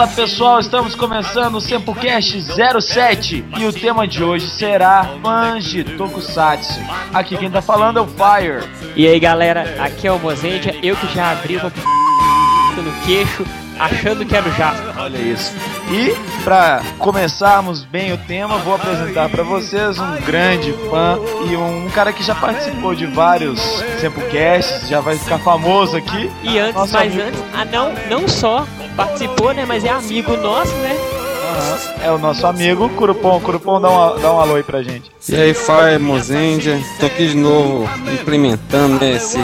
Fala pessoal, estamos começando o Sempocast 07 e o tema de hoje será fãs de Tokusatsu. Aqui quem tá falando é o Fire. E aí galera, aqui é o Mozendia, eu que já abri uma no queixo achando que era o Jasper. Olha isso. E para começarmos bem o tema, vou apresentar para vocês um grande fã e um cara que já participou de vários Semplecasts, já vai ficar famoso aqui. E antes, Nosso mas amigo. antes, ah não, não só participou, né, mas é amigo nosso, né? Aham. É o nosso amigo Curupom. Curupom, dá, uma, dá um alô aí pra gente. E aí, Fire Mozendia, tô aqui de novo implementando né, esse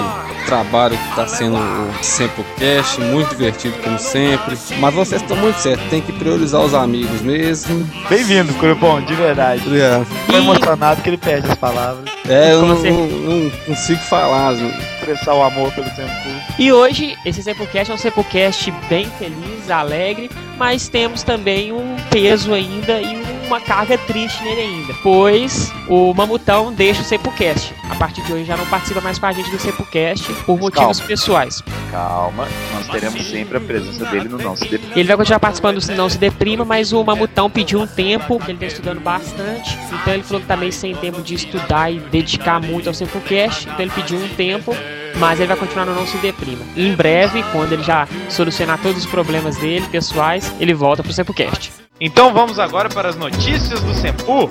trabalho que tá sendo o Semplecast, muito divertido como sempre. Mas vocês estão muito certos, tem que priorizar os amigos mesmo. Bem-vindo, Curupom, de verdade. É, Tô emocionado que ele perde as palavras. É, eu não, não- não consigo falar. não. Expressar o amor pelo tempo. E hoje, esse Semplecast é um Semplecast bem feliz, alegre, mas temos também um peso ainda e uma carga triste nele ainda. Pois o Mamutão deixa o Semplecast. A partir de hoje já não participa mais com a gente do Semplecast por motivos pessoais. Calma, nós teremos sempre a presença dele no Não Se Dê. Ele vai continuar participando do Não Se Deprima, mas o Mamutão pediu um tempo, que ele tá estudando bastante. Então ele falou que tá meio sem tempo de estudar e dedicar muito ao Semplecast. Então ele pediu um tempo, mas ele vai continuar no Não Se Deprima. Em breve, quando ele já solucionar todos os problemas dele, pessoais, ele volta pro Semplecast. Então vamos agora para as notícias do Sempu.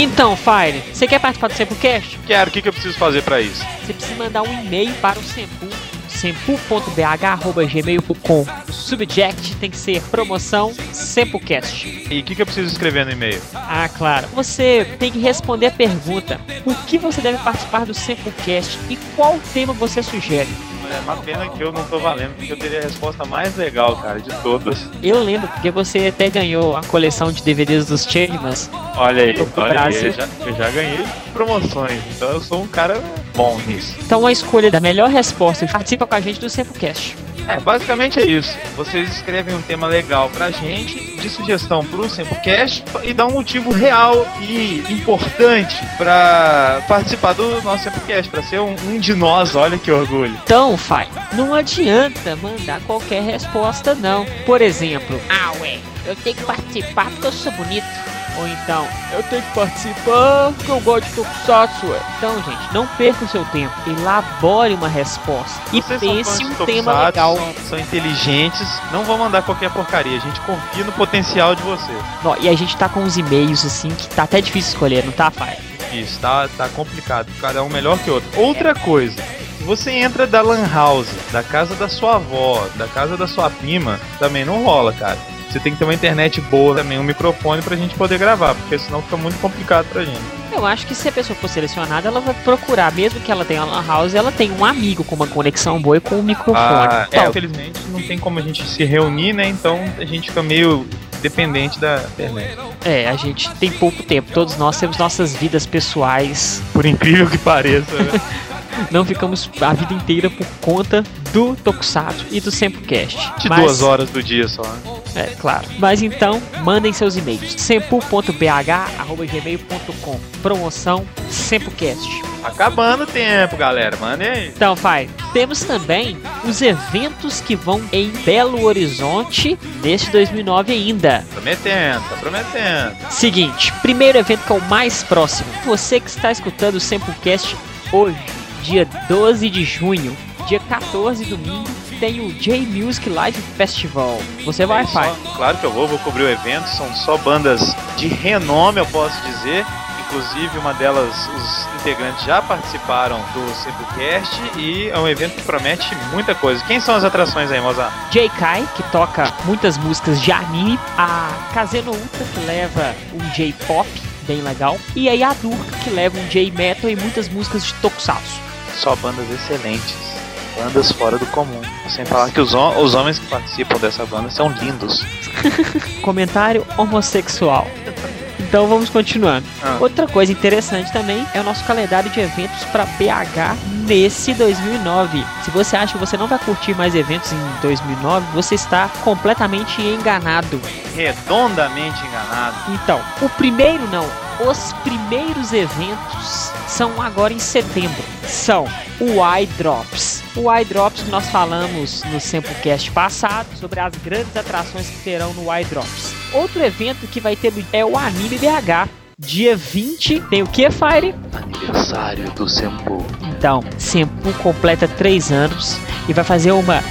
Então, Fire, você quer participar do Semplecast? Quero, o que, que eu preciso fazer para isso? Você precisa mandar um e-mail para o Sempu, sempu.bh.gmail.com. O subject tem que ser promoção Semplecast. E o que, que eu preciso escrever no e-mail? Ah, claro. Você tem que responder a pergunta: por que você deve participar do Semplecast e qual tema você sugere? É uma pena que eu não tô valendo, porque eu teria a resposta mais legal, cara, de todas. Eu lembro porque você até ganhou a coleção de DVDs dos Changemans. Olha aí, olha aí, eu já, eu já ganhei promoções, então eu sou um cara bom nisso. Então a escolha da melhor resposta participa com a gente do Semplecast. É, basicamente é isso. Vocês escrevem um tema legal pra gente, de sugestão pro Semplecast, e dá um motivo real e importante pra participar do nosso Semplecast, pra ser um, um de nós, olha que orgulho. Então, Fai, não adianta mandar qualquer resposta, não. Por exemplo, ah, ué, eu tenho que participar porque eu sou bonito. Ou então, eu tenho que participar porque eu gosto de Tokusatsu, ué. Então, gente, não perca o seu tempo. Elabore uma resposta. E Vocês pense um tema legal. São, são inteligentes, não vão mandar qualquer porcaria. A gente confia no potencial de vocês. Ó, e a gente tá com uns e-mails, assim, que tá até difícil escolher, não tá, Fai? Isso, tá, tá complicado. Cada um melhor que o outro. Outra coisa. Se você entra da Lan House, da casa da sua avó, da casa da sua prima, também não rola, cara. Você tem que ter uma internet boa também, um microfone pra gente poder gravar, porque senão fica muito complicado pra gente. Eu acho que se a pessoa for selecionada, ela vai procurar, mesmo que ela tenha uma lan house, ela tem um amigo com uma conexão boa e com um microfone. Ah, é, Então, infelizmente não tem como a gente se reunir, né? Então a gente fica meio dependente da internet. É, a gente tem pouco tempo. Todos nós temos nossas vidas pessoais. Por incrível que pareça. né? Não ficamos a vida inteira por conta do Tokusatsu e do Sempocast. De Mas- duas horas do dia só. né? É, claro. Mas então, mandem seus e-mails. sempu.bh.gmail.com Promoção Sempocast. Acabando o tempo, galera. Mandem aí. Então, Fai, temos também os eventos que vão em Belo Horizonte neste 2009 ainda. Prometendo, tá prometendo. Seguinte, primeiro evento que é o mais próximo. Você que está escutando o Samplecast hoje, dia 12 de junho, dia 14 domingo, tem o J-Music Live Festival. Você vai, pai? Claro que eu vou, vou cobrir o evento. São só bandas de renome, eu posso dizer. Inclusive, uma delas, os integrantes já participaram do Simplecast e é um evento que promete muita coisa. Quem são as atrações aí, Mozart? J. Kai, que toca muitas músicas de anime, a Kazeno Uta, que leva um J-pop bem legal, e a Yadurka, que leva um J-metal e muitas músicas de Tokusatsu. Só bandas excelentes. Bandas fora do comum. Sem falar que os, hom- os homens que participam dessa banda são lindos. Comentário homossexual. Então vamos continuando. Ah. Outra coisa interessante também é o nosso calendário de eventos para BH nesse 2009. Se você acha que você não vai curtir mais eventos em 2009, você está completamente enganado. Redondamente enganado. Então, o primeiro não, os primeiros eventos são agora em setembro. São o iDrops. O iDrops que nós falamos no Samplecast passado sobre as grandes atrações que terão no iDrops. Outro evento que vai ter é o Anime BH. Dia 20 tem o que, Fire? Aniversário do Sempo. Então, Sempu completa 3 anos e vai fazer uma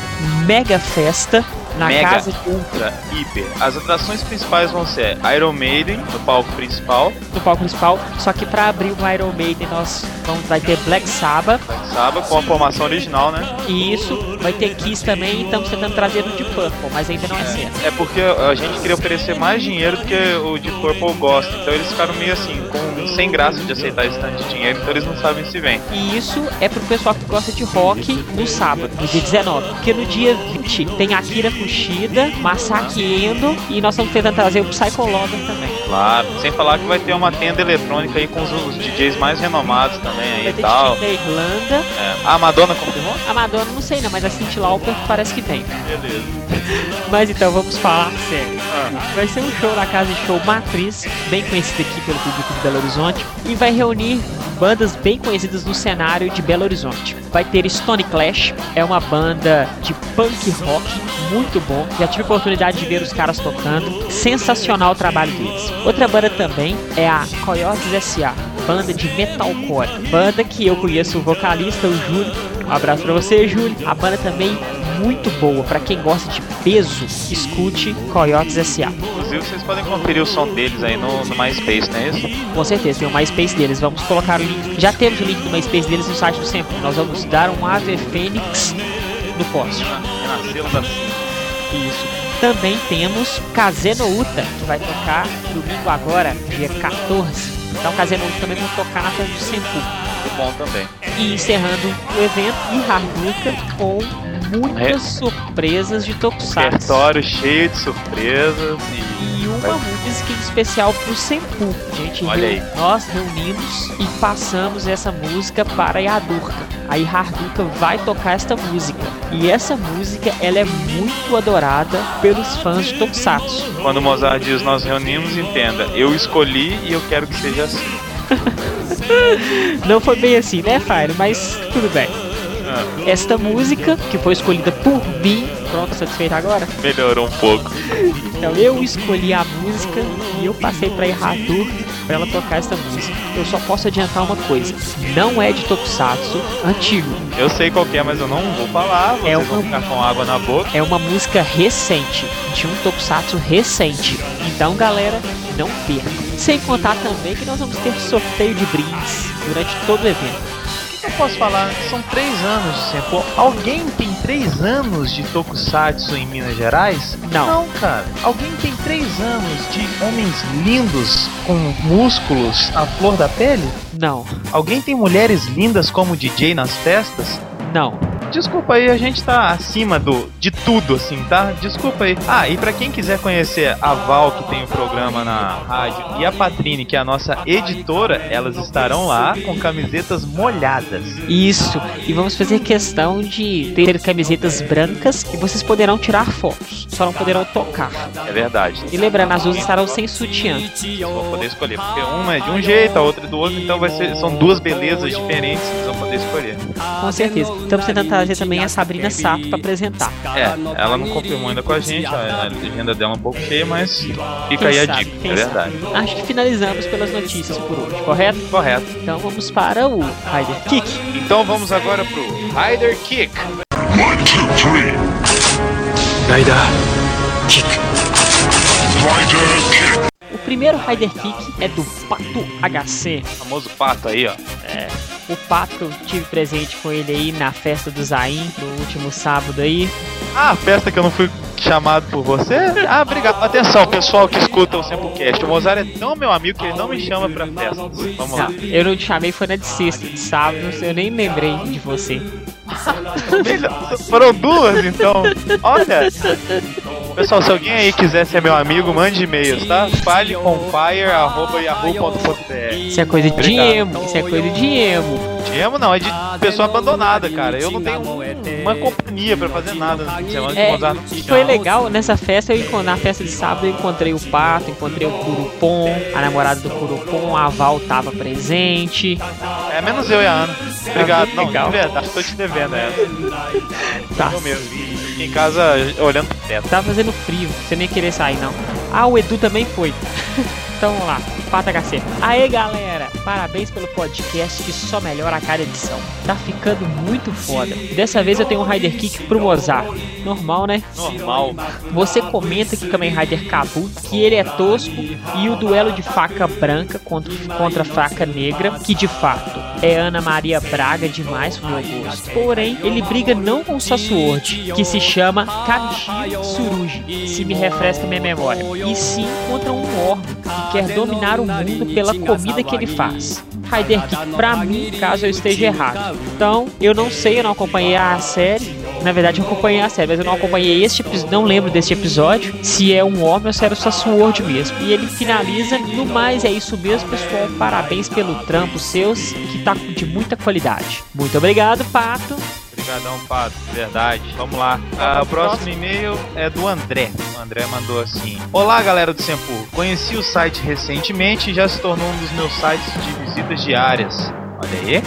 mega festa na Mega, casa de ultra, hiper. As atrações principais vão ser Iron Maiden, no palco principal, do palco principal. Só que para abrir o Iron Maiden nós vamos vai ter Black Sabbath Sabbath, com a formação original, né? e isso vai ter Kiss também. E estamos tentando trazer o de Purple, mas ainda não é certo. É porque a gente queria oferecer mais dinheiro do que o Deep Purple gosta. Então eles ficaram meio assim, com, sem graça de aceitar esse tanto de dinheiro, então eles não sabem se vem. E isso é pro pessoal que gosta de rock no sábado, no dia 19. Porque no dia 20 tem Akira Kushida, Masaki Endo e nós estamos tentando trazer o Psycho Lover também. Claro. Sem falar que vai ter uma tenda eletrônica aí com os, os DJs mais renomados também aí e tal. da Irlanda. É. A Madonna confirmou? A Madonna não sei não, mas a Cindy Lauper parece que tem. Beleza. Mas então vamos falar sério. Ah. Vai ser um show na casa de show Matriz, bem conhecida aqui pelo público de Belo Horizonte, e vai reunir bandas bem conhecidas no cenário de Belo Horizonte. Vai ter Stone Clash, é uma banda de punk rock muito bom. Já tive oportunidade de ver os caras tocando. Sensacional o trabalho deles. Outra banda também é a Coyotes S.A., banda de metalcore. Banda que eu conheço o vocalista, o Júlio. Um abraço pra você, Júlio. A banda também muito boa. Pra quem gosta de peso, escute Coyotes S.A. Vocês podem conferir o som deles aí no, no MySpace, não é isso? Com certeza, tem o MySpace deles. Vamos colocar o link. Já temos o link do MySpace deles no site do Sempre. Nós vamos dar um Ave Fênix no post. Renasceu da Isso. Também temos Kazeno Uta, que vai tocar domingo agora, dia 14. Então Kazeno Uta também vai tocar na festa do Senpu. muito bom também. E encerrando o evento, e Harduka com muitas surpresas de Tokusatsu. Repertório cheio de surpresas e. E uma música especial pro Senpu. A gente Olha reu- nós reunimos e passamos essa música para a Yadurka. Aí Harduka vai tocar esta música. E essa música ela é muito adorada pelos fãs de Tokusatsu. Quando o Mozart diz nós reunimos, entenda, eu escolhi e eu quero que seja assim. Não foi bem assim, né, Fire? Mas tudo bem. Esta música, que foi escolhida por mim, pronto, satisfeito agora? melhorou um pouco. Então eu escolhi a música e eu passei pra Irradur pra ela tocar essa música. Eu só posso adiantar uma coisa: não é de Tokusatsu antigo. Eu sei qual que é, mas eu não vou falar. Vocês É vão uma- ficar com água na boca. É uma música recente, de um Tokusatsu recente. Então, galera, não percam. Sem contar também que nós vamos ter sorteio de brindes durante todo o evento. Eu posso falar? São três anos de Senpu. Alguém tem três anos de Tokusatsu em Minas Gerais? Não. Não, cara. Alguém tem três anos de homens lindos com músculos à flor da pele? Não, Alguém tem mulheres lindas como DJ nas festas? não. Desculpa aí, a gente tá acima do de tudo, assim, tá? Desculpa aí. Ah, e pra quem quiser conhecer a Val, que tem o programa na rádio, e a Patrine, que é a nossa editora, elas estarão lá com camisetas molhadas. Isso. E vamos fazer questão de ter camisetas brancas e vocês poderão tirar fotos. Só não poderão tocar. É verdade. E lembrando, as duas estarão sem sutiã. Vocês vão poder escolher, porque uma é de um jeito, a outra é do outro, então vai ser, são duas belezas diferentes que vocês vão poder escolher. Com certeza. Estamos tentando trazer também a Sabrina Sato para apresentar. É, ela não confirmou ainda com a gente, a, a legenda dela é um pouco cheia, mas fica Quem aí a dica, é sabe. verdade. Acho que finalizamos pelas notícias por hoje, correto? Correto. Então vamos para o Rider Kick. Então vamos agora pro Rider Kick. One, two, three. Rider kick. Rider kick. O primeiro Rider Kick é do Pato HC. O famoso pato aí, ó. O Pato, tive presente com ele aí na festa do Zain, no último sábado aí. Ah, a festa que eu não fui chamado por você? Ah, obrigado. Atenção, pessoal que escuta o Samplecast. O Mozart é tão meu amigo que ele não me chama pra festa. Vamos lá. Não, eu não te chamei, foi na de sexta, de sábado, eu nem lembrei de você. Foram duas, então. Olha. Pessoal, se alguém aí quiser ser meu amigo, mande e-mails, tá? faleconfire.yahoo.br Isso é coisa de emo, isso é coisa de emo. De emo não, é de pessoa abandonada, cara. Eu não tenho uma companhia pra fazer nada no semana É, e tinha. foi legal, nessa festa, eu, na festa de sábado, eu encontrei o Pato, encontrei o Curupom, a namorada do Curupom, a Val tava presente. É menos eu e a Ana. Obrigado. Não, Legal. de verdade, tô te devendo essa. Tá, Eu mesmo. Em casa olhando pro teto. tava fazendo frio, você nem querer sair, não. Ah, o Edu também foi. então vamos lá, Pato HC. Aê, galera! Parabéns pelo podcast que só melhora a cada edição. Tá ficando muito foda. Dessa vez eu tenho um Rider Kick pro Mozart. Normal, né? Normal. Você comenta que Kamen Rider Kabu, que ele é tosco, e o duelo de faca branca contra, contra faca negra, que de fato é Ana Maria Braga demais pro meu gosto. Porém, ele briga não com o Sassuord, que se chama Kamishi Suruji, se me refresca minha memória, e sim contra um orbe que quer dominar o mundo pela comida que ele faz. Rider Kick, pra mim, caso eu esteja errado. Então, eu não sei, eu não acompanhei a série. Na verdade, eu acompanhei a série, mas eu não acompanhei este episódio, não lembro deste episódio, se é um homem ou se era só Sword mesmo. E ele finaliza, no mais é isso mesmo, pessoal. Parabéns pelo trampo seus, que tá de muita qualidade. Muito obrigado, Pato. Obrigadão, Pato. Verdade. Vamos lá. Ah, o próximo e-mail é do André. O André mandou assim: Olá, galera do Sempur. Conheci o site recentemente e já se tornou um dos meus sites de visitas diárias. Olha aí.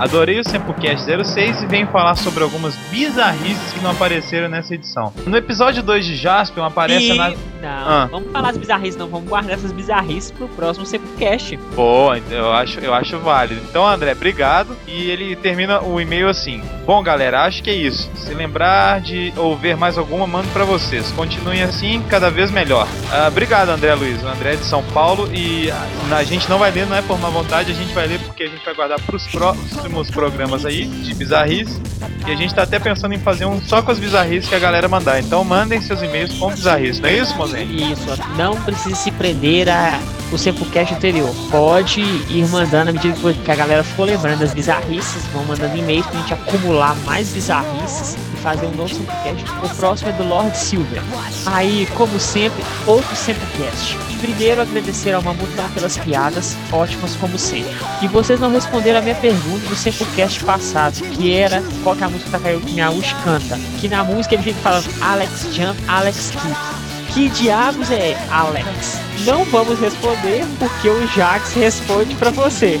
Adorei o Sempocast 06 e venho falar sobre algumas bizarrices que não apareceram nessa edição. No episódio 2 de Jaspion aparece E... na. Não, Ah. vamos falar as bizarrices, não. Vamos guardar essas bizarrices pro próximo Sepulcast. Pô, eu acho, eu acho válido. Então, André, obrigado. E ele termina o e-mail assim: Bom, galera, acho que é isso. Se lembrar de ou ver mais alguma, mando pra vocês. Continuem assim, cada vez melhor. Ah, obrigado, André Luiz. O André é de São Paulo. E a, a gente não vai ler, não é por má vontade, a gente vai ler porque a gente vai guardar pros próximos programas aí de bizarrice. E a gente tá até pensando em fazer um só com as bizarrices que a galera mandar. Então, mandem seus e-mails com bizarrice, não é isso, Mozen? Isso, não precisa se prender a o Sepulcast anterior. Pode ir mandando à medida que a galera for lembrando das bizarrices, vão mandando e-mails pra gente acumular mais bizarrices e fazer um novo Sepulcast. O próximo é do Lord Silver. Aí, como sempre, outro Sepulcast. Primeiro, agradecer ao Mamutão pelas piadas, ótimas como sempre. E vocês não responderam a minha pergunta do Sepulcast passado, que era qual que é a música da Takayuki Miyauchi canta. Que na música ele fica falando Alex Jump, Alex Kick. Que diabos é Alex? Não vamos responder porque o Jax responde pra você.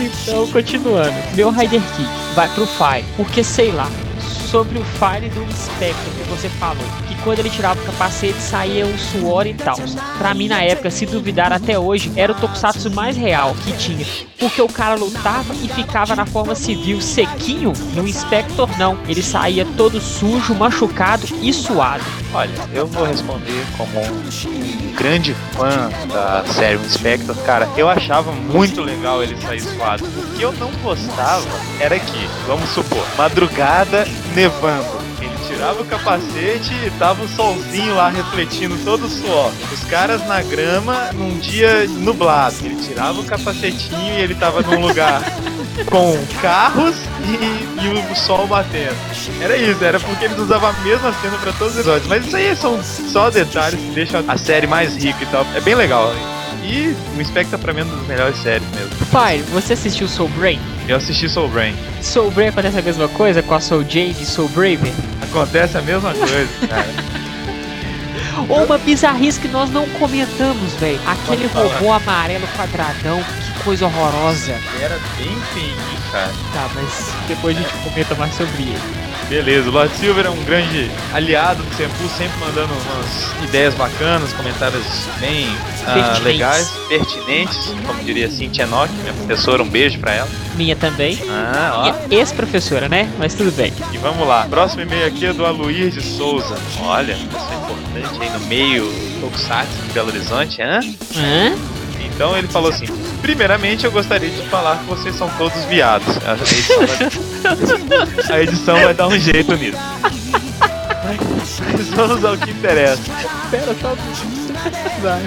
Então, continuando. Meu Rider Kick vai pro Fire, porque sei lá. Sobre o Fire do Spectre que você falou, que quando ele tirava o capacete saía o suor e tal. Pra mim, na época, se duvidar até hoje, era o Tokusatsu mais real que tinha. Porque o cara lutava e ficava na forma civil sequinho, no Spector não. Ele saía todo sujo, machucado e suado. Olha, eu vou responder como um grande fã da série Inspector. Cara, eu achava muito legal ele sair suado. O que eu não gostava era que, vamos supor, madrugada nevando. Tirava o capacete e tava o solzinho lá refletindo todo o suor. Os caras na grama num dia nublado. Ele tirava o capacetinho e ele tava num lugar com carros e, e o sol batendo. Era isso, era porque eles usavam a mesma cena pra todos os episódios. Mas isso aí são só detalhes que deixam a série mais rica e tal. É bem legal. E o Inspector pra mim é uma das melhores séries mesmo. Fire, você assistiu Soul Brain? Eu assisti Soul Brain. Soul Brain acontece a mesma coisa com a Soul Jade e Soul Braver? Acontece a mesma coisa, cara. Ou uma bizarrice que nós não comentamos, velho. Aquele robô amarelo quadradão, que coisa horrorosa. Era bem feinho, cara. Tá, mas depois a gente comenta mais sobre ele. Beleza, o Lord Silver é um grande aliado do Sempu, sempre mandando umas ideias bacanas, comentários bem Pertinentes. legais, pertinentes, como diria Cintia Enoch, minha professora, um beijo pra ela. Minha também. Ah, ó. Ex-professora, né? Mas tudo bem. E vamos lá. Próximo e-mail aqui é do Aloir de Souza. Olha, pessoa importante aí no meio Tokusatsu de Belo Horizonte, hã? Hã? Então ele falou assim: Primeiramente eu gostaria de falar que vocês são todos viados. A edição vai, dar um jeito nisso. Mas vamos ao que interessa. Pera, só. Vai.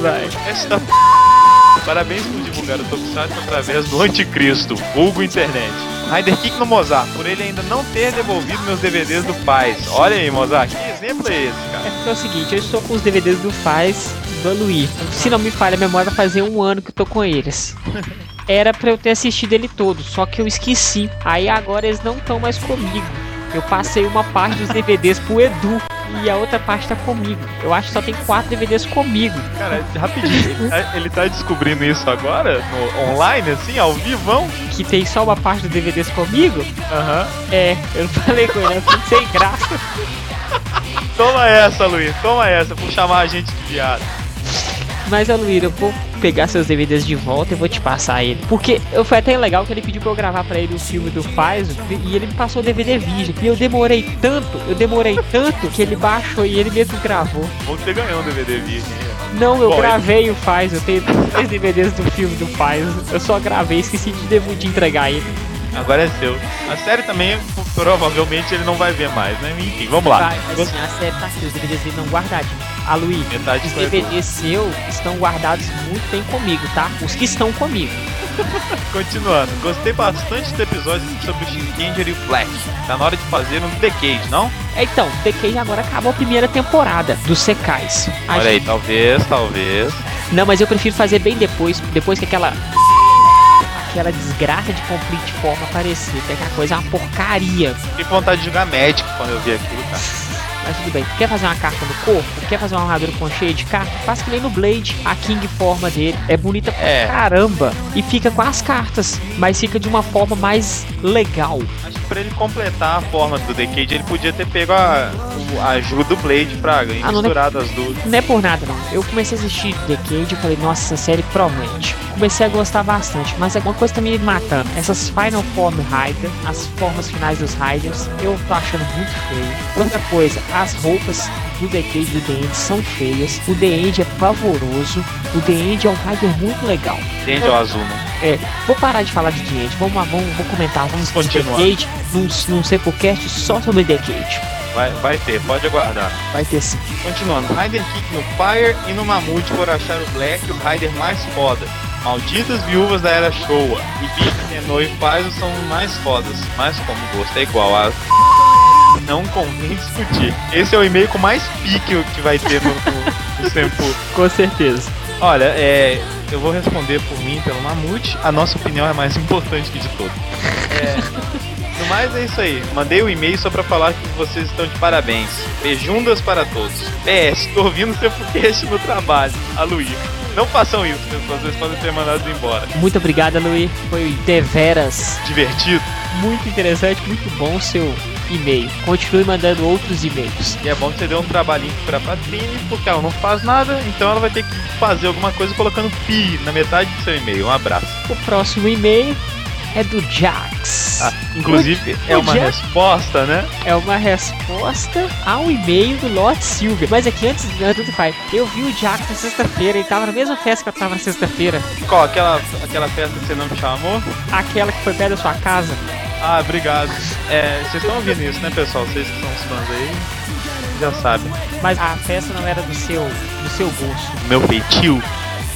Vai. P... Parabéns por divulgar o Tokusatsu através do anticristo, vulgo internet. Rider Kick no Mozart, por ele ainda não ter devolvido meus DVDs do Paz. Olha aí, Mozart, que exemplo é esse, cara? É porque é o seguinte, eu estou com os DVDs do Faz do Aluí. Se não me falha a memória, vai fazer um ano que eu tô com eles. Era pra eu ter assistido ele todo, só que eu esqueci. Aí agora eles não estão mais comigo. Eu passei uma parte dos DVDs pro Edu e a outra parte tá comigo. Eu acho que só tem quatro DVDs comigo. Cara, rapidinho, ele tá descobrindo isso agora? No, online, assim, ao vivão? Que tem só uma parte dos DVDs comigo? Aham. É, eu não falei com ele, eu sem graça. Toma essa, Luiz, toma essa, por chamar a gente de viado. Mas, Aluíra, eu vou pegar seus DVDs de volta e vou te passar ele. Porque eu, foi até legal que ele pediu pra eu gravar pra ele o filme do Paizo e ele me passou o DVD virgem. E eu demorei tanto, eu demorei tanto que ele baixou e ele mesmo gravou. Bom que você ganhou um DVD virgem. Não, eu Bom, gravei o Faz, eu tenho dois DVDs do filme do Faz. Eu só gravei, esqueci de, de entregar ele. Agora é seu. A série também, provavelmente, ele não vai ver mais, né? Enfim, vamos lá. Vai, assim, a série tá aqui, os DVDs dele não guardadinhos. A Metade os DVDs seus estão guardados muito bem comigo, tá? Os que estão comigo. Continuando, gostei bastante do episódio sobre o Shinkenger e o Flash. Tá na hora de fazer um Decade, não? Então, The Cage agora acabou a primeira temporada dos Secais. A Olha aí, gente- talvez, talvez. Não, mas eu prefiro fazer bem depois, depois que aquela. Aquela desgraça de Complete Form aparecer, que aquela coisa é uma porcaria. Fiquei com vontade de jogar Magic quando eu vi aquilo, cara. Mas tudo bem. Quer fazer uma carta no corpo? Quer fazer uma armadura com cheia de carta? Faz que nem no Blade. A King forma dele é bonita pra É. caramba. E fica com as cartas. Mas fica de uma forma mais legal. Acho que pra ele completar a forma do Decade, ele podia ter pego a, a ajuda do Blade pra e Ah, não, né? misturado as duas. Não é por nada, não. Eu comecei a assistir Decade e falei, nossa, essa série promete. Comecei a gostar bastante, mas é uma coisa que tá me matando. Essas Final Form Rider, as formas finais dos Riders, eu tô achando muito feio. Outra coisa, as roupas do Decade e do The End são feias. O The End é pavoroso. O The End é um Rider muito legal. Entende o azul, né? É, vou parar de falar de The End. Vamos, vamos, vamos comentar, vamos Continuar. Decade num, num Sepulcast só sobre Decade. Vai, vai ter, pode aguardar. Vai ter sim. Continuando, Rider Kick no Fire e no Mamute por achar o Black o Rider mais foda. Malditas viúvas da era Showa. E Big, Tenno e Paizo são os mais fodas. Mas como o gosto é igual a. Não convém discutir. Esse é o e-mail com mais pique que vai ter no, no, no Senpu. Com certeza. Olha, é, eu vou responder por mim, pelo Mamute. A nossa opinião é mais importante que de todos. É, no mais é isso aí. Mandei o e-mail só pra falar que vocês estão de parabéns. Beijundas para todos. PS, tô ouvindo seu podcast no trabalho. A Luí. Não façam isso, pessoal. Vocês podem ser mandados embora. Muito obrigado, Luí. Foi deveras Divertido. muito interessante, muito bom o seu e-mail. Continue mandando outros e-mails. E é bom que você deu um trabalhinho pra Patrine, porque ela não faz nada, então ela vai ter que fazer alguma coisa colocando pi na metade do seu e-mail. Um abraço. O próximo e-mail é do Jax. Ah, inclusive, é uma Podia- resposta, né? É uma resposta ao e-mail do Lord Silver. Mas aqui antes, antes do pai, eu vi o Jax na sexta-feira, ele tava na mesma festa que eu tava na sexta-feira. Qual? Aquela, aquela festa que você não me chamou? Aquela que foi perto da sua casa. Ah, obrigado. É, vocês estão ouvindo isso, né, pessoal? Vocês que são os fãs aí, já sabem. Mas a festa não era do seu, do seu gosto. Meu feitio.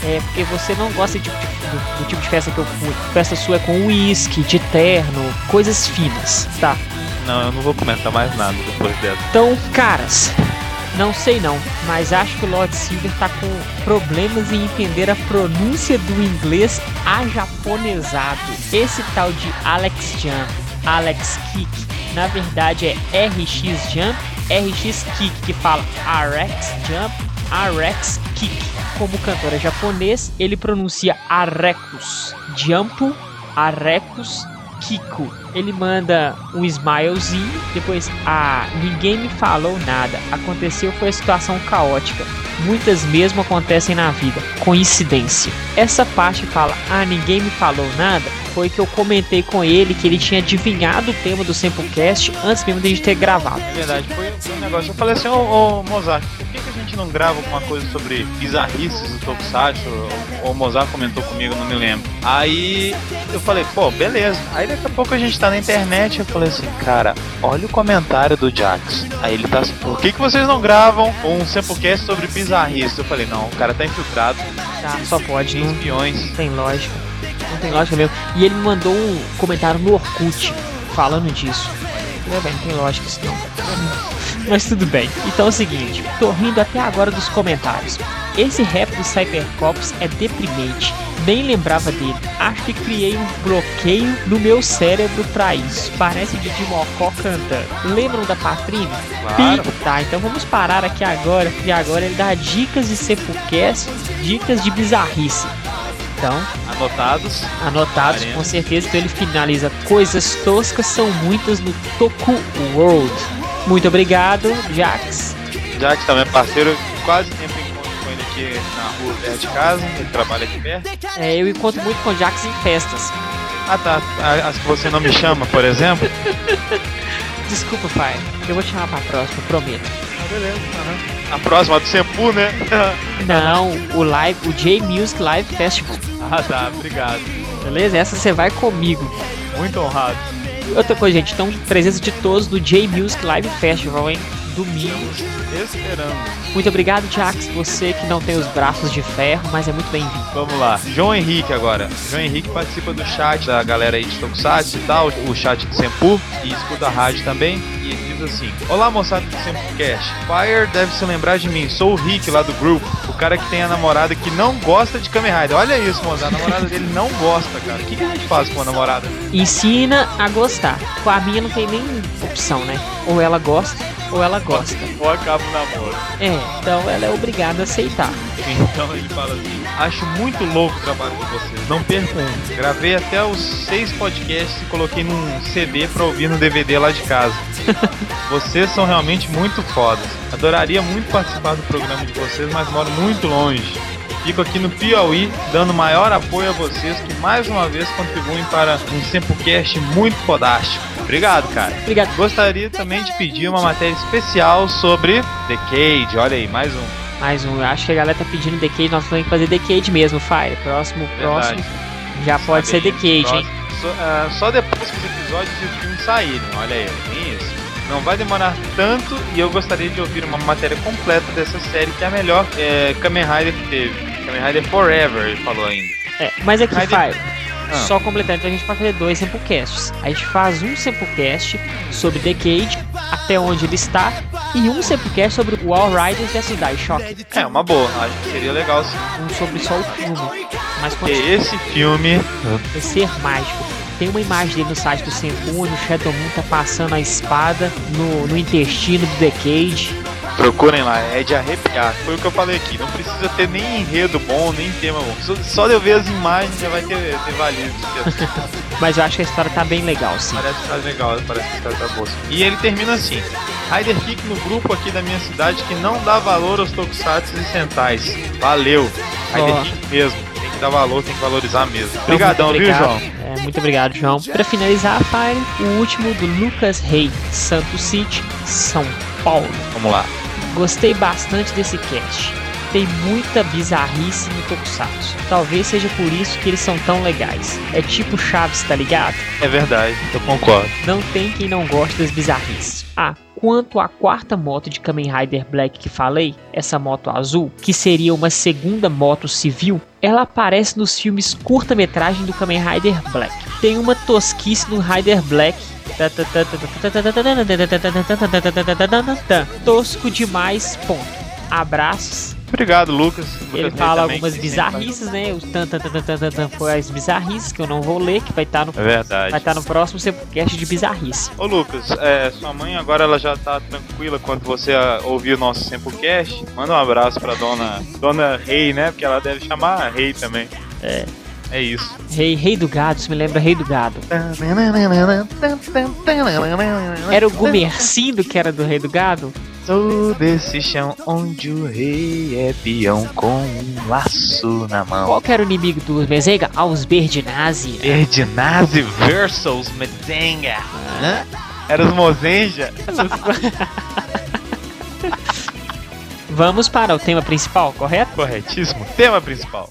É porque você não gosta de- do, do tipo de festa que eu fui. Festa sua é com uísque, de terno, coisas finas, tá? Não, eu não vou comentar mais nada depois dessa. Então, caras, não sei não, mas acho que o Lord Silver tá com problemas em entender a pronúncia do inglês ajaponesado. Esse tal de Alex Jump, Alex Kick, na verdade é RX Jump, RX Kick, que fala RX Jump, RX Kick. Como cantor é japonês, ele pronuncia Arecus Jump, Arecus Kiko. Ele manda um smilezinho, depois, ah, ninguém me falou nada. Aconteceu foi a situação caótica. Muitas mesmo acontecem na vida. Coincidência. Essa parte fala, ah, ninguém me falou nada. Foi que eu comentei com ele que ele tinha adivinhado o tema do Samplecast antes mesmo de a gente ter gravado. É verdade, foi, um negócio. Eu falei assim, ô, ô Mozart, por que, que a gente não grava alguma coisa sobre bizarrices do Tokusatsu? O, o Mozart comentou comigo, não me lembro. Aí eu falei, pô, beleza. Aí daqui a pouco a gente tá na internet eu falei assim, cara, olha o comentário do Jax. Aí ele tá assim, por que, que vocês não gravam um Samplecast sobre bizarrices? Eu falei, não, o cara tá infiltrado, Tá, só pode, tem não espiões. tem lógica. Não tem lógica mesmo. E ele me mandou um comentário no Orkut falando disso. É, velho, não tem lógica isso não. Mas tudo bem. Então é o seguinte, tô rindo até agora dos comentários. Esse rap do Cybercops é deprimente. Nem lembrava dele. Acho que criei um bloqueio no meu cérebro pra isso. Parece de Mocó cantando. Lembram da Patrine? Claro. Tá, então vamos parar aqui agora. E agora ele dá dicas de Sepulcast, dicas de bizarrice. Então, Anotados. anotados Arena. com certeza. Então ele finaliza. Coisas toscas são muitas no Toku World. Muito obrigado, Jax. Jax também é parceiro, quase sempre encontro com ele aqui na rua perto de casa, ele trabalha aqui perto. É, eu encontro muito com Jax em festas. Ah tá, A- as que você não me chama, por exemplo. Desculpa, pai. Eu vou te chamar pra próxima, prometo. beleza, A próxima do Sempu, né? Não, o live, o J Music Live Festival. ah tá, obrigado. Beleza? Essa você vai comigo. Muito honrado. Outra coisa, gente, então presença de todos do J Music Live Festival, hein? Domingo. Esperando. Muito obrigado, Jax. Você que não tem os braços de ferro, mas é muito bem-vindo. Vamos lá. João Henrique agora. João Henrique participa do chat da galera aí de Tokusatsu e tal, o chat de Sempu, e escuta a rádio também. E ele diz assim: Olá moçada do SempuCast. Fire deve se lembrar de mim, sou o Rick lá do grupo, o cara que tem a namorada que não gosta de Kamen Rider. Olha isso, moça, a namorada dele não gosta, cara. O que, que a gente faz com a namorada? Ensina a gostar. Com a minha não tem nem opção, né? Ou ela gosta, ou ela gosta. Ou acaba o namoro. É, então ela é obrigada a aceitar. Então ele fala assim: Acho muito louco o trabalho de vocês, não percam. Gravei até os seis podcasts e coloquei num CD pra ouvir no DVD lá de casa. vocês são realmente muito fodas. Adoraria muito participar do programa de vocês, mas moro muito longe. Fico aqui no Piauí, dando maior apoio a vocês que mais uma vez contribuem para um Sempocast muito fodástico. Obrigado, cara. Obrigado. Gostaria também de pedir uma matéria especial sobre The Cage. Olha aí, mais um. Mais um. Eu acho que a galera tá pedindo Decade, nós temos que fazer Decade mesmo, Fire. Próximo, próximo. Já pode ser Sabe, Decade, hein? próximo- Só, ah, só depois que os episódios e o filme saírem, olha aí, tem isso. Não vai demorar tanto e eu gostaria de ouvir uma matéria completa dessa série que é a melhor é, Kamen Rider que teve. Kamen Rider Forever, ele falou ainda. É, mas aqui, Rider- Fire. Ah. Só completando, então a gente pode fazer dois Samplecasts. A gente faz um Samplecast sobre Decade, até onde ele está, e um Samplecast sobre o All Riders vs Die Shock. É, uma boa, acho que seria legal sim. Um sobre só o filme. Mas continua esse filme. vai ser mágico. Tem uma imagem dele no site do Senpu, onde o Shadow Moon tá passando a espada no, no intestino do Decade. Procurem lá, é de arrepiar. Foi o que eu falei aqui. Não precisa ter nem enredo bom, nem tema bom. Só, só de eu ver as imagens já vai ter, ter valido. Mas eu acho que a história tá bem legal, sim. Parece que tá legal, parece que tá, tá boa. E ele termina assim: Rider Kick no grupo aqui da minha cidade que não dá valor aos tokusatsu e sentais. Valeu. Rider Ó. Kick mesmo. Tem que dar valor, tem que valorizar mesmo. Obrigadão, viu. João? É, muito obrigado, João. Para finalizar a Fire, o último do Lucas Rei, Santo City, São Paulo. Vamos lá. Gostei bastante desse cast. Tem muita bizarrice no Tokusatsu. Talvez seja por isso que eles são tão legais. É tipo Chaves, tá ligado? É verdade, eu concordo. Não tem quem não goste das bizarrices. Ah, quanto à quarta moto de Kamen Rider Black que falei, essa moto azul, que seria uma segunda moto civil, ela aparece nos filmes curta-metragem do Kamen Rider Black. Tem uma tosquice no Rider Black. Tosco demais, ponto. Abraços. Obrigado, Lucas. Ele fala também, algumas bizarrices, né? O tan tan tan tan tan foi as bizarrices que eu não vou ler, que vai estar no É vai estar no próximo podcast de bizarrice. Ô Lucas, é, sua mãe agora ela já tá tranquila quando você ah, ouvir o nosso Sempocast. Manda um abraço pra dona dona Rei, né? Porque ela deve chamar Rei também. É. É isso. Rei, rei do gado, isso me lembra Rei do Gado. Era o Gumercindo que era do Rei do Gado? Sou desse chão onde o rei é peão com um laço na mão. Qual que era o inimigo do Mezega? Aos Berdinazi. Erdinazi versus Mezenga. Hã? Era os Mozenja? Vamos para o tema principal, correto? Corretíssimo. Tema principal.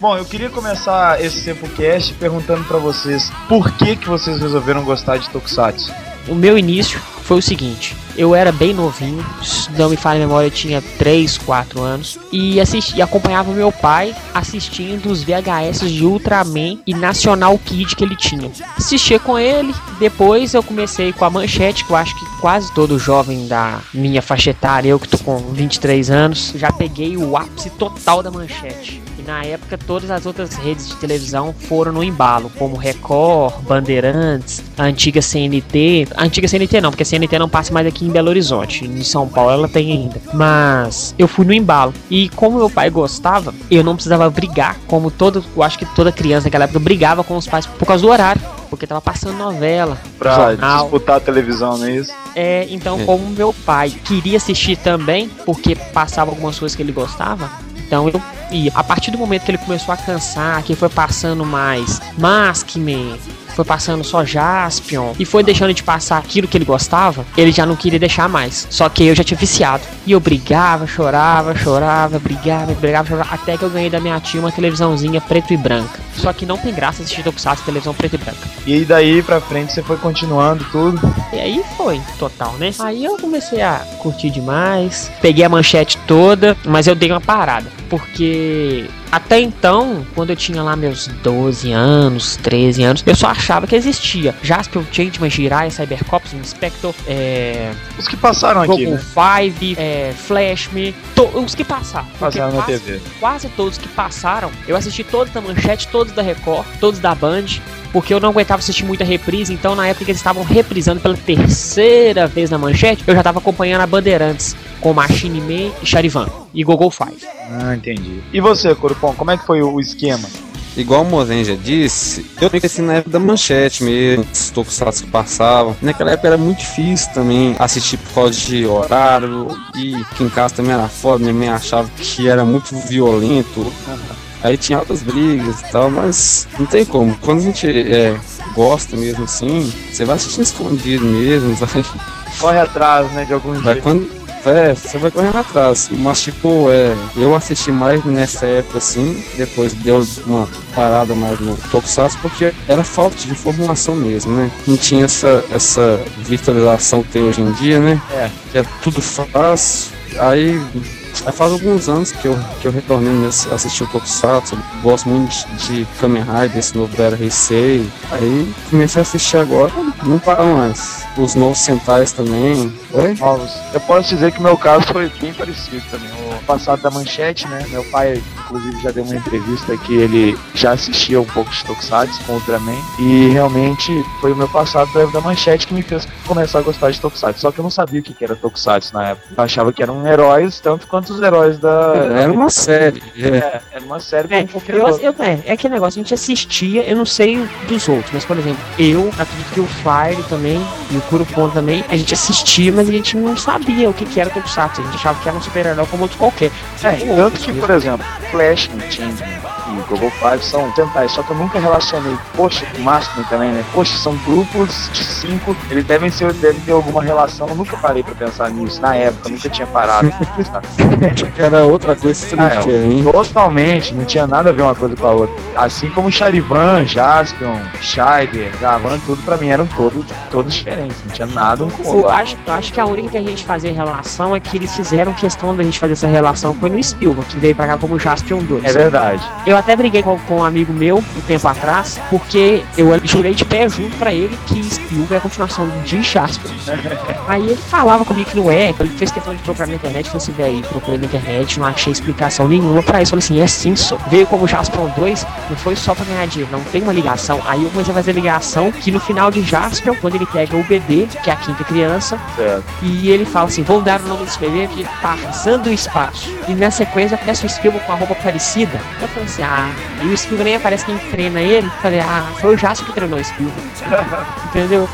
Bom, eu queria começar esse Sempocast perguntando pra vocês por que que vocês resolveram gostar de Tokusatsu. O meu início foi o seguinte: eu era bem novinho, se não me falha a memória, eu tinha 3, 4 anos, e, assisti, acompanhava meu pai assistindo os VHS de Ultraman e National Kid que ele tinha. Assistia com ele, depois eu comecei com a manchete, que eu acho que quase todo jovem da minha faixa etária, eu que tô com 23 anos, já peguei o ápice total da manchete. Na época todas as outras redes de televisão foram no embalo, como Record, Bandeirantes, a antiga CNT. A antiga CNT não, porque a CNT não passa mais aqui em Belo Horizonte. Em São Paulo ela tem ainda. Mas eu fui no embalo. E como meu pai gostava, eu não precisava brigar, como todo, eu acho que toda criança naquela época brigava com os pais por causa do horário. Porque tava passando novela, Pra jornal. disputar a televisão, não é isso? É, então, É. como meu pai queria assistir também, porque passava algumas coisas que ele gostava, então eu ia. A partir do momento que ele começou a cansar, que foi passando mais Maskman, foi passando só Jaspion, e foi deixando de passar aquilo que ele gostava, ele já não queria deixar mais. Só que eu já tinha viciado. E eu brigava, chorava, chorava, brigava, brigava, chorava, até que eu ganhei da minha tia uma televisãozinha preto e branca. Só que não tem graça assistir Tokusatsu televisão preto e branca. E aí daí pra frente você foi continuando tudo. E aí foi, total, né? Aí eu comecei a curtir demais, peguei a manchete toda, mas eu dei uma parada, porque até então, quando eu tinha lá meus 12 anos, 13 anos, eu só achava que existia Jaspion, Changeman, Jirai, Cybercops, Inspector, é, Os que passaram aqui, Google né? 5, é, Flashme, to- os que passaram. Passaram na quase- TV. quase todos que passaram, eu assisti todos da Manchete, todos da Record, todos da Band, porque eu não aguentava assistir muita reprise, então na época que eles estavam reprisando pela terceira vez na Manchete, eu já estava acompanhando a Bandeirantes com Machine Man e Charivan e Gogol 5. Ah, entendi. E você, Corupão, como é que foi o esquema? Igual o Mozen já disse, eu cresci na época da manchete mesmo, os tokusatsu que passavam. Naquela época era muito difícil também assistir por causa de horário, e aqui em casa também era foda, minha mãe achava que era muito violento. Aí tinha altas brigas e tal, mas não tem como. Quando a gente é, gosta mesmo assim, você vai assistindo escondido mesmo, vai, Corre atrás, né, de algum vai quando. É, você vai correndo atrás. Mas tipo, é, eu assisti mais nessa época assim, depois deu uma parada mais no Tokusatsu, porque era falta de informação mesmo, né? Não tinha essa, essa virtualização que tem hoje em dia, né? É. Que é tudo fácil. Aí, aí faz alguns anos que eu, que eu retornei nesse, assistir o Tokusatsu. Gosto muito de, de Kamen Rider, esse novo Era Heisei. Aí comecei a assistir agora, não para mais. Os novos Sentais também. Oi? novos. Eu posso dizer que meu caso foi bem parecido também. Passado da manchete, né? Meu pai, inclusive, já deu uma entrevista que ele já assistia um pouco de Tokusatsu com Ultraman. E realmente foi o meu passado da, manchete que me fez começar a gostar de Tokusatsu. Só que eu não sabia o que era Tokusatsu na época. Eu achava que eram heróis, tanto quanto os heróis da. Era uma série. É. É, era uma série É, eu, eu- é, é aquele negócio, a gente assistia, eu não sei dos outros, mas por exemplo, eu acredito que o Fire também e o Kurupon também, a gente assistia, mas a gente não sabia o que, que era Tokusatsu, a gente achava que era um super-herói como outro qualquer. É, tanto que, por exemplo, Flash, Changeman e Google Five são tentais, só que eu nunca relacionei, poxa, o Mastman também, né? Poxa, são grupos de cinco, eles devem ser, devem ter alguma relação, eu nunca parei pra pensar nisso, na época, eu nunca tinha parado. Era outra coisa Ah, é. Totalmente, não tinha nada a ver uma coisa com a outra. Assim como Charivan, Jaspion, Scheider, Gavan, tudo pra mim eram todos, todos diferentes, não tinha nada um com o Eu outro. acho, eu acho que a única que a gente fazia relação é que eles fizeram questão da gente fazer essa relação foi no Spielberg, que veio pra cá como Jaspion 2. É verdade. Eu até briguei com, com um amigo meu um tempo atrás, porque eu jurei de pé junto pra ele que Spielberg é a continuação de Jaspion. Aí ele falava comigo que não é, ele fez questão de procurar na internet, falou assim, velho, procurei na internet, não achei explicação nenhuma pra isso. Falei assim, é sim, só. Veio como Jaspion 2, não foi só pra ganhar dinheiro, não tem uma ligação. Aí eu comecei a fazer ligação que no final de Jaspion, quando ele pega o bebê, que é a quinta criança, Certo. e ele fala assim, vou dar o nome desse bebê que Tarzan do Espaço. E na sequência aparece o Spielberg com a roupa parecida. Eu falei assim, ah, e o Spielberg nem aparece quem treina ele. Eu falei, ah, foi o Jasper que treinou o Spielberg. Entendeu?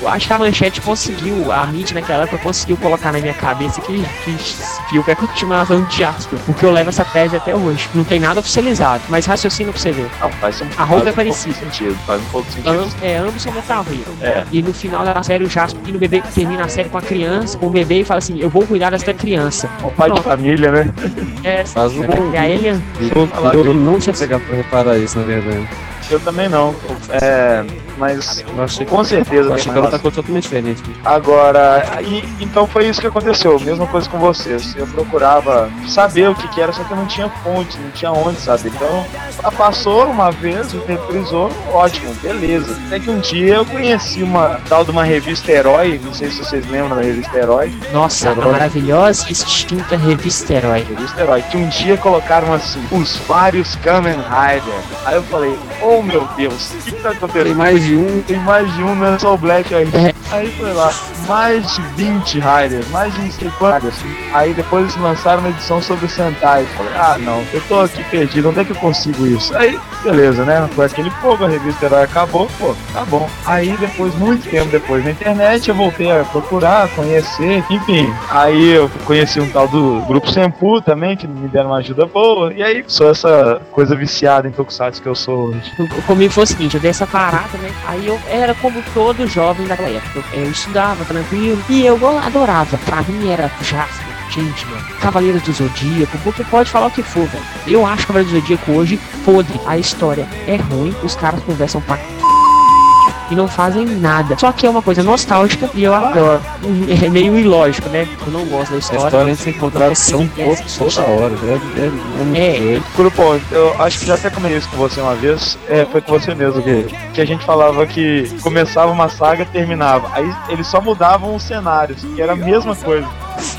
Eu acho que a manchete conseguiu, a mídia naquela época conseguiu colocar na minha cabeça que, que Spielberg é continuação de Jasper. Porque eu levo essa tese até hoje. Não tem nada oficializado, mas raciocina pra você ver. Não, faz um, A roupa faz é parecida. sentido, faz um pouco sentido. Ambos, é, ambos são Metal Hero. É. E no final da série, o Jasper e no bebê termina a série com a criança, com o bebê e fala assim: Eu vou cuidar dessa criança. O pai de família, né? É, Faz um vai criar ele. Eu, eu não tinha pegado pra reparar isso, na verdade. Eu também não. É, mas que, com certeza tem achei que ela tá totalmente diferente. Agora, e- então foi isso que aconteceu, mesma coisa com vocês. Eu procurava saber o que, que era, só que eu não tinha fonte, não tinha onde saber. Então, ela passou uma vez, reprisou, ótimo, beleza. Até que um dia eu conheci uma tal de uma revista Herói, não sei se vocês lembram da revista Herói. Nossa, a maravilhosa e extinta revista Herói. Revista Herói, que um dia colocaram assim, os vários Kamen Rider. Aí eu falei, oh meu Deus, o que, que tá Tem acontecendo? mais de um. Tem mais de um, não é só o Black aí. É. Aí foi lá, mais de 20 Riders, mais de não sei quantos. Aí depois eles lançaram uma edição sobre o Sentai. Falei, ah não, eu tô aqui perdido, onde é que eu consigo isso? Aí, beleza, né? Foi aquele fogo, a revista Herói acabou, pô, tá bom. Aí depois, muito tempo depois na internet, eu voltei a procurar, conhecer, enfim. Aí eu conheci um tal do Grupo Sempu também, que me deram uma ajuda boa. E aí sou essa coisa viciada em Tokusatsu que eu sou hoje. Comigo foi o seguinte, eu dei essa parada, né? Aí eu era como todo jovem daquela época. Eu, estudava tranquilo e eu adorava. Pra mim era Jasper, Changeman, Cavaleiros do Zodíaco, porque pode falar o que for, velho. Eu acho Cavaleiros do Zodíaco hoje podre. A história é ruim, os caras conversam pra e não fazem nada. Só que é uma coisa nostálgica e eu adoro. É meio ilógico, né? Eu não gosto da A história. história de se encontrar são poucos toda hora. É, é, é É. Grupo, eu acho que já até comentei isso com você uma vez. É, foi com você mesmo. quê? Que a gente falava que começava uma saga terminava. Aí eles só mudavam os cenários, que era a mesma coisa.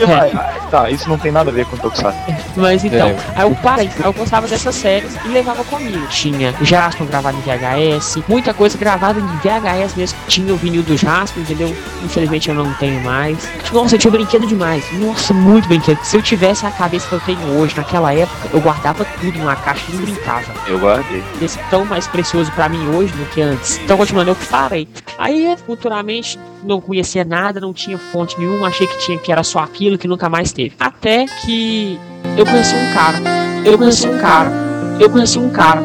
Ah, tá, isso não tem nada a ver com Tokusatsu. Mas então, É. aí eu parei, eu gostava dessas séries e levava comigo. Tinha Jasper gravado em VHS, muita coisa gravada em VHS mesmo. Tinha o vinil do Jasper, entendeu? Infelizmente eu não tenho mais. Nossa, eu tinha brinquedo demais. Nossa, muito brinquedo. Se eu tivesse a cabeça que eu tenho hoje, naquela época, eu guardava tudo numa caixa e não brincava. Eu guardei. Desse tão mais precioso pra mim hoje do que antes. Então, continuando, eu parei. Aí, futuramente, não conhecia nada, não tinha fonte nenhuma, achei que tinha que era só aquilo que nunca mais teve. Até que eu conheci um cara. Eu conheci um cara. Eu conheci um cara.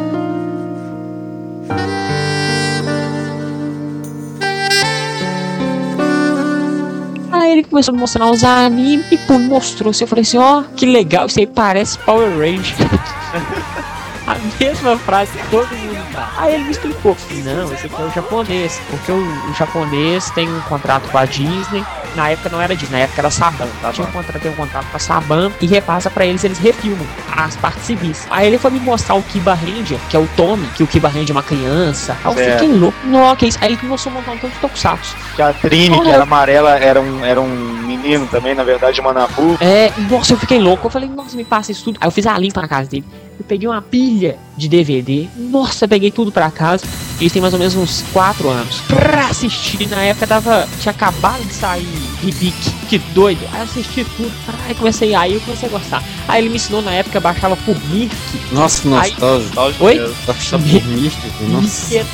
Aí ele começou a mostrar os animes e pô, mostrou assim, eu falei assim, ó, que legal, isso aí parece Power Ranger. a mesma frase que todo mundo tá. Aí ele me explicou, não, esse aqui é o japonês, porque o, o japonês tem um contrato com a Disney, na época não era Disney, na época era Saban, tá? Tinha um contrato, tem um contrato com a Saban e repassa pra eles, eles refilmam as partes civis. Aí ele foi me mostrar o Kiba Ranger, que é o Tommy, que o Kiba Ranger é uma criança. Aí eu Certo. fiquei louco, nossa, que isso? Aí ele me mostrou um montão de tokusatsu. Que a Trini, que era amarela, era um, era um menino também, na verdade, uma Nabu. É, nossa, eu fiquei louco. Eu falei, nossa, me passa isso tudo. Aí eu fiz a limpa na casa dele. Eu peguei uma pilha de DVD. Nossa, peguei tudo pra casa. Isso tem mais ou menos uns 4 anos. Pra assistir. Na época tava. Tinha acabado de sair Ribic. Que doido. Aí eu assisti tudo. Aí comecei. Aí eu comecei a gostar. Aí ele me ensinou na época, baixava por Mirk. Nossa, que Aí- nostálgico. Oi? Tá por místico. Nossa. Mirk.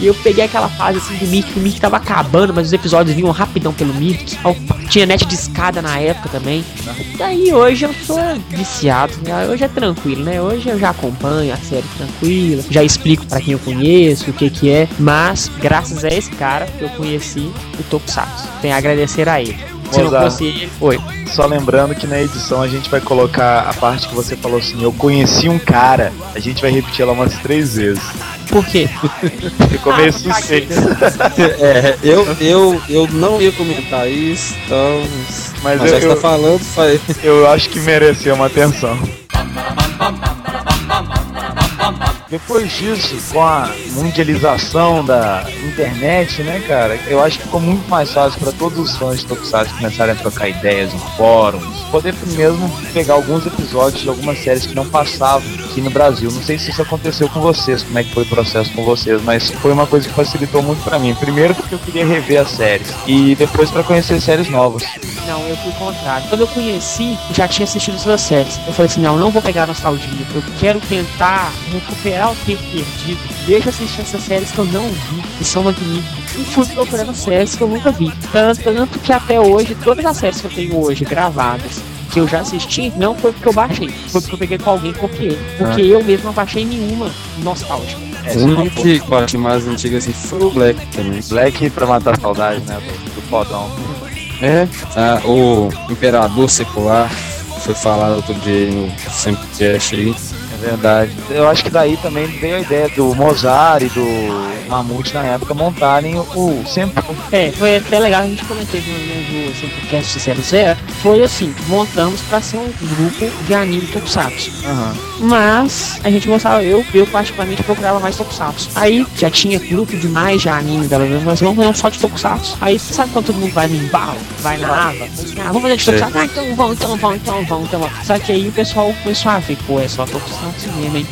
E eu peguei aquela fase assim do Mirk, que o Mirk tava acabando, mas os episódios vinham rapidão pelo Mirk. Tinha net de escada na época também. Daí hoje eu sou viciado, né? Hoje é tranquilo, né? Hoje eu já acompanho a série tranquila, já explico pra quem eu conheço o que que é, mas graças a esse cara que eu conheci, o Tokusatsu. Tenho a agradecer a ele. Se não fosse ele, oi. Só lembrando que na edição a gente vai colocar a parte que você falou assim, eu conheci um cara. A gente vai repetir ela umas três vezes. Por quê? Ficou meio suspeito. É, eu, eu, eu não ia comentar isso, então. Mas Mas eu, já tá eu, falando, faz. eu acho que mereceu uma atenção. Depois disso, com a mundialização da internet, né, cara, eu acho que ficou muito mais fácil para todos os fãs de Tokusatsu começarem a trocar ideias em fóruns, poder mesmo pegar alguns episódios de algumas séries que não passavam aqui no Brasil. Não sei se isso aconteceu com vocês, como é que foi o processo com vocês, mas foi uma coisa que facilitou muito para mim. Primeiro porque eu queria rever as séries e depois para conhecer séries novas. Não, eu fui o contrário. Quando eu conheci, já tinha assistido todas as séries. Eu falei assim, não, não vou pegar nostalgia. Eu quero tentar recuperar o tempo perdido. Deixa eu assistir essas séries que eu não vi, que são magníficas. E fui procurando séries que eu nunca vi. Tanto, tanto que até hoje, todas as séries que eu tenho hoje gravadas, que eu já assisti, não foi porque eu baixei. Foi porque eu peguei com alguém e copiei. Porque eu mesmo não baixei nenhuma nostálgica. É, O único que eu achei mais antigo assim foi o Black também. Black pra matar a saudade, né, do, do fodão. É, ah, o Imperador Secular foi falado outro dia no Simplecast aí. Verdade. Eu acho que daí também veio a ideia do Mozart e do Mamute na época montarem o, sempre. É, foi até legal, a gente comentou no do Simplecast 00. Foi assim, montamos pra ser um grupo de anime tokusatsu. Aham. Mas a gente gostava, eu, eu particularmente procurava mais tokusatsu. Aí já tinha grupo demais de anime, pelo menos, mas vamos fazer um só de tokusatsu. Aí sabe quando todo mundo vai no embalo, vai na ava? Ah, vamos fazer de tokusatsu? Ah, então vamos, então vamos, então vamos, então vamos. Só que aí o pessoal começou a ver, pô, é só tokusatsu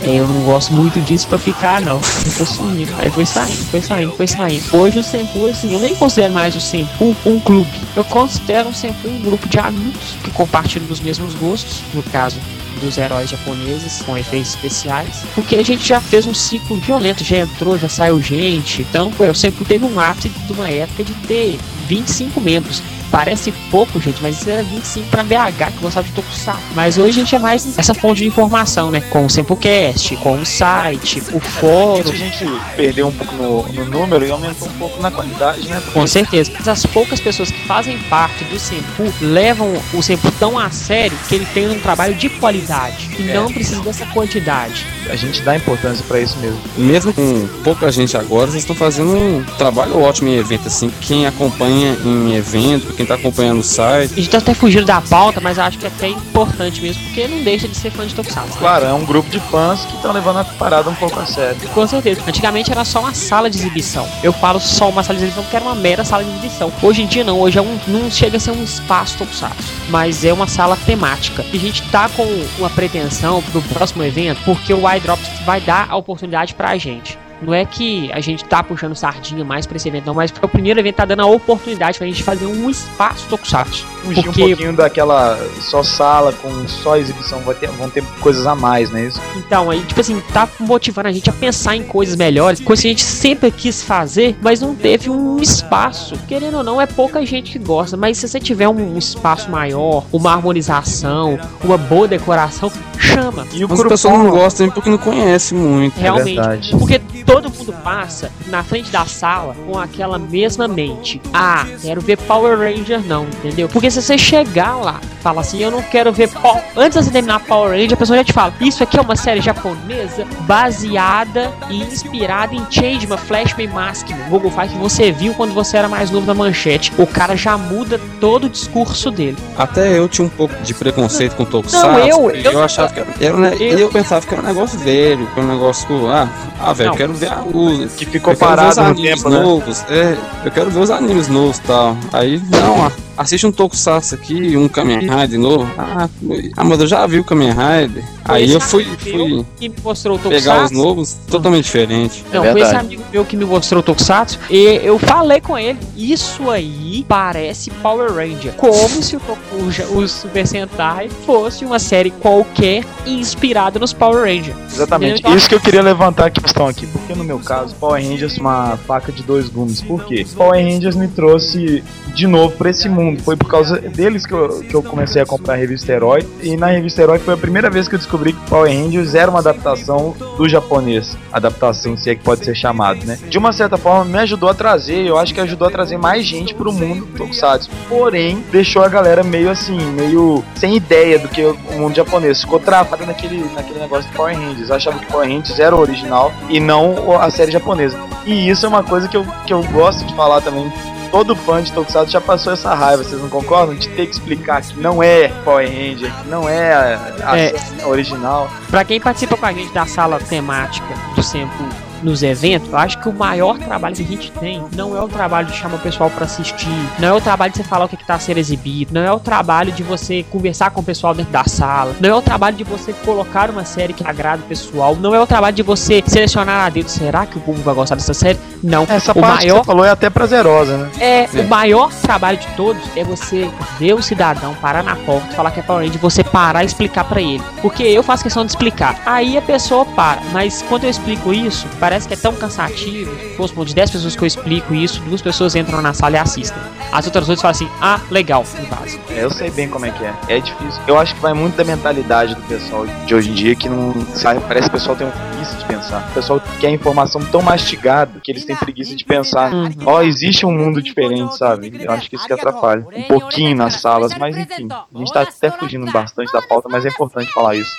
É, Eu não gosto muito disso pra ficar, não. Eu tô sumindo. Aí foi saindo, foi saindo, foi saindo. Hoje o Senpu, assim, eu nem considero mais o Senpu um clube. Eu considero o Senpu um grupo de amigos que compartilham dos mesmos gostos, no caso dos heróis japoneses com efeitos especiais, porque a gente já fez um ciclo violento, já entrou, já saiu gente, então eu sempre teve um ápice de uma época de ter 25 membros. Parece pouco, gente, mas isso era 25 pra BH que gostava de Tokusatsu. Mas hoje a gente é mais essa fonte de informação, né? Com o Sempocast, com o site, o fórum. A gente perdeu um pouco no, no número e aumentou um pouco na qualidade, né? Com certeza. Mas as poucas pessoas que fazem parte do Sempu levam o Sempu tão a sério que ele tem um trabalho de qualidade e É. não precisa dessa quantidade. A gente dá importância pra isso mesmo. Mesmo com pouca gente agora, vocês estão fazendo um trabalho ótimo em evento, assim. Quem acompanha em evento, quem tá acompanhando o site. A gente tá até fugindo da pauta, mas acho que é até importante mesmo, porque não deixa de ser fã de Tokusatsu. Claro, é um grupo de fãs que estão levando a parada um pouco a sério. Com certeza. Antigamente era só uma sala de exibição. Eu falo só uma sala de exibição porque era uma mera sala de exibição. Hoje em dia não, hoje é um, não chega a ser um espaço tokusatsu, mas é uma sala temática. E a gente tá com uma pretensão pro próximo evento, porque o iDrops vai dar a oportunidade pra gente. Não é que a gente tá puxando sardinha mais pra esse evento, não, mas porque o primeiro evento tá dando a oportunidade pra gente fazer um espaço tokusatsu. Fugir um Porque- pouquinho daquela só sala com só exibição, vai ter, vão ter coisas a mais, né? Isso. Então, aí, tipo assim, tá motivando a gente a pensar em coisas melhores, coisas que a gente sempre quis fazer, mas não teve um espaço. Querendo ou não, é pouca gente que gosta, mas se você tiver um espaço maior, uma harmonização, uma boa decoração, chama. E o Mas o pessoal não gosta porque não conhece muito. Realmente. verdade. Porque todo mundo passa na frente da sala com aquela mesma mente. Ah, quero ver Power Ranger não, entendeu? Porque se você chegar lá e falar assim, eu não quero ver Power... Antes de você terminar Power Ranger, a pessoa já te fala, isso aqui é uma série japonesa baseada e inspirada em Changeman, Flashman Maskman. Google Fight que você viu quando você era mais novo na manchete. O cara já muda todo o discurso dele. Até eu tinha um pouco de preconceito com Tokusatsu. Não, eu- porque eu- achava que era, era ne- eu- eu pensava que era um negócio velho, que era um negócio. Ah, ah velho, eu quero ver que ficou parado no tempo, né? novos. É, eu quero ver os animes novos e tal. Aí, não, ah, assiste um Tokusatsu aqui, um Kamen Rider novo. Ah, ah, mas eu já vi o Kamen Rider. Aí eu fui, fui que me mostrou o pegar os novos, totalmente diferente. Não, É foi esse amigo meu que me mostrou o Tokusatsu e eu falei com ele, isso aí parece Power Ranger. Como se o, Tokuja- o Super Sentai fosse uma série qualquer inspirada nos Power Rangers. Exatamente. Isso que eu queria levantar a questão aqui. Porque no meu caso, Power Rangers uma faca de dois gumes. Por quê? Power Rangers me trouxe de novo pra esse mundo. Foi por causa deles que eu, que eu comecei a comprar a revista Herói. E na revista Herói foi a primeira vez que eu descobri que Power Rangers era uma adaptação do japonês. Adaptação, se é que pode ser chamado, né? De uma certa forma, me ajudou a trazer. Eu acho que ajudou a trazer mais gente pro mundo do Tokusatsu. Porém, deixou a galera meio assim, meio sem ideia do que o mundo japonês. Ficou travada naquele, naquele negócio do Power Rangers. Eu achava que Power Rangers era o original e não a série japonesa. E isso é uma coisa que eu, que eu gosto de falar também. Todo fã de Tokusatsu já passou essa raiva, vocês não concordam? De ter que explicar que não é Power Ranger, que não é a, a É. série original. Pra quem participa com a gente da sala temática do Sempo nos eventos, eu acho que o maior trabalho que a gente tem não é o trabalho de chamar o pessoal pra assistir, não é o trabalho de você falar o que, que tá sendo exibido, não é o trabalho de você conversar com o pessoal dentro da sala, não é o trabalho de você colocar uma série que agrada o pessoal, não é o trabalho de você selecionar a dedo, será que o público vai gostar dessa série? Não. Essa o parte que maior você falou é até prazerosa, né? é, É. o maior trabalho de todos é você ver o cidadão parar na porta, falar que é Power Ranger, você parar e explicar pra ele. Porque eu faço questão de explicar. Aí a pessoa para, mas quando eu explico isso, parece que é tão cansativo. Supor, de 10 pessoas que eu explico isso, duas pessoas entram na sala e assistem. As outras duas falam assim: "Ah, legal", e vazam. É, eu sei bem como é que é. É difícil. Eu acho que vai muito da mentalidade do pessoal de hoje em dia que não. Sabe, parece que o pessoal tem um preguiça de pensar. O pessoal quer a informação tão mastigada que eles têm preguiça de pensar. Uhum. Ó, existe um mundo diferente, sabe? Eu acho que isso que atrapalha. Um pouquinho nas salas, mas enfim. A gente tá até fugindo bastante da pauta, mas é importante falar isso.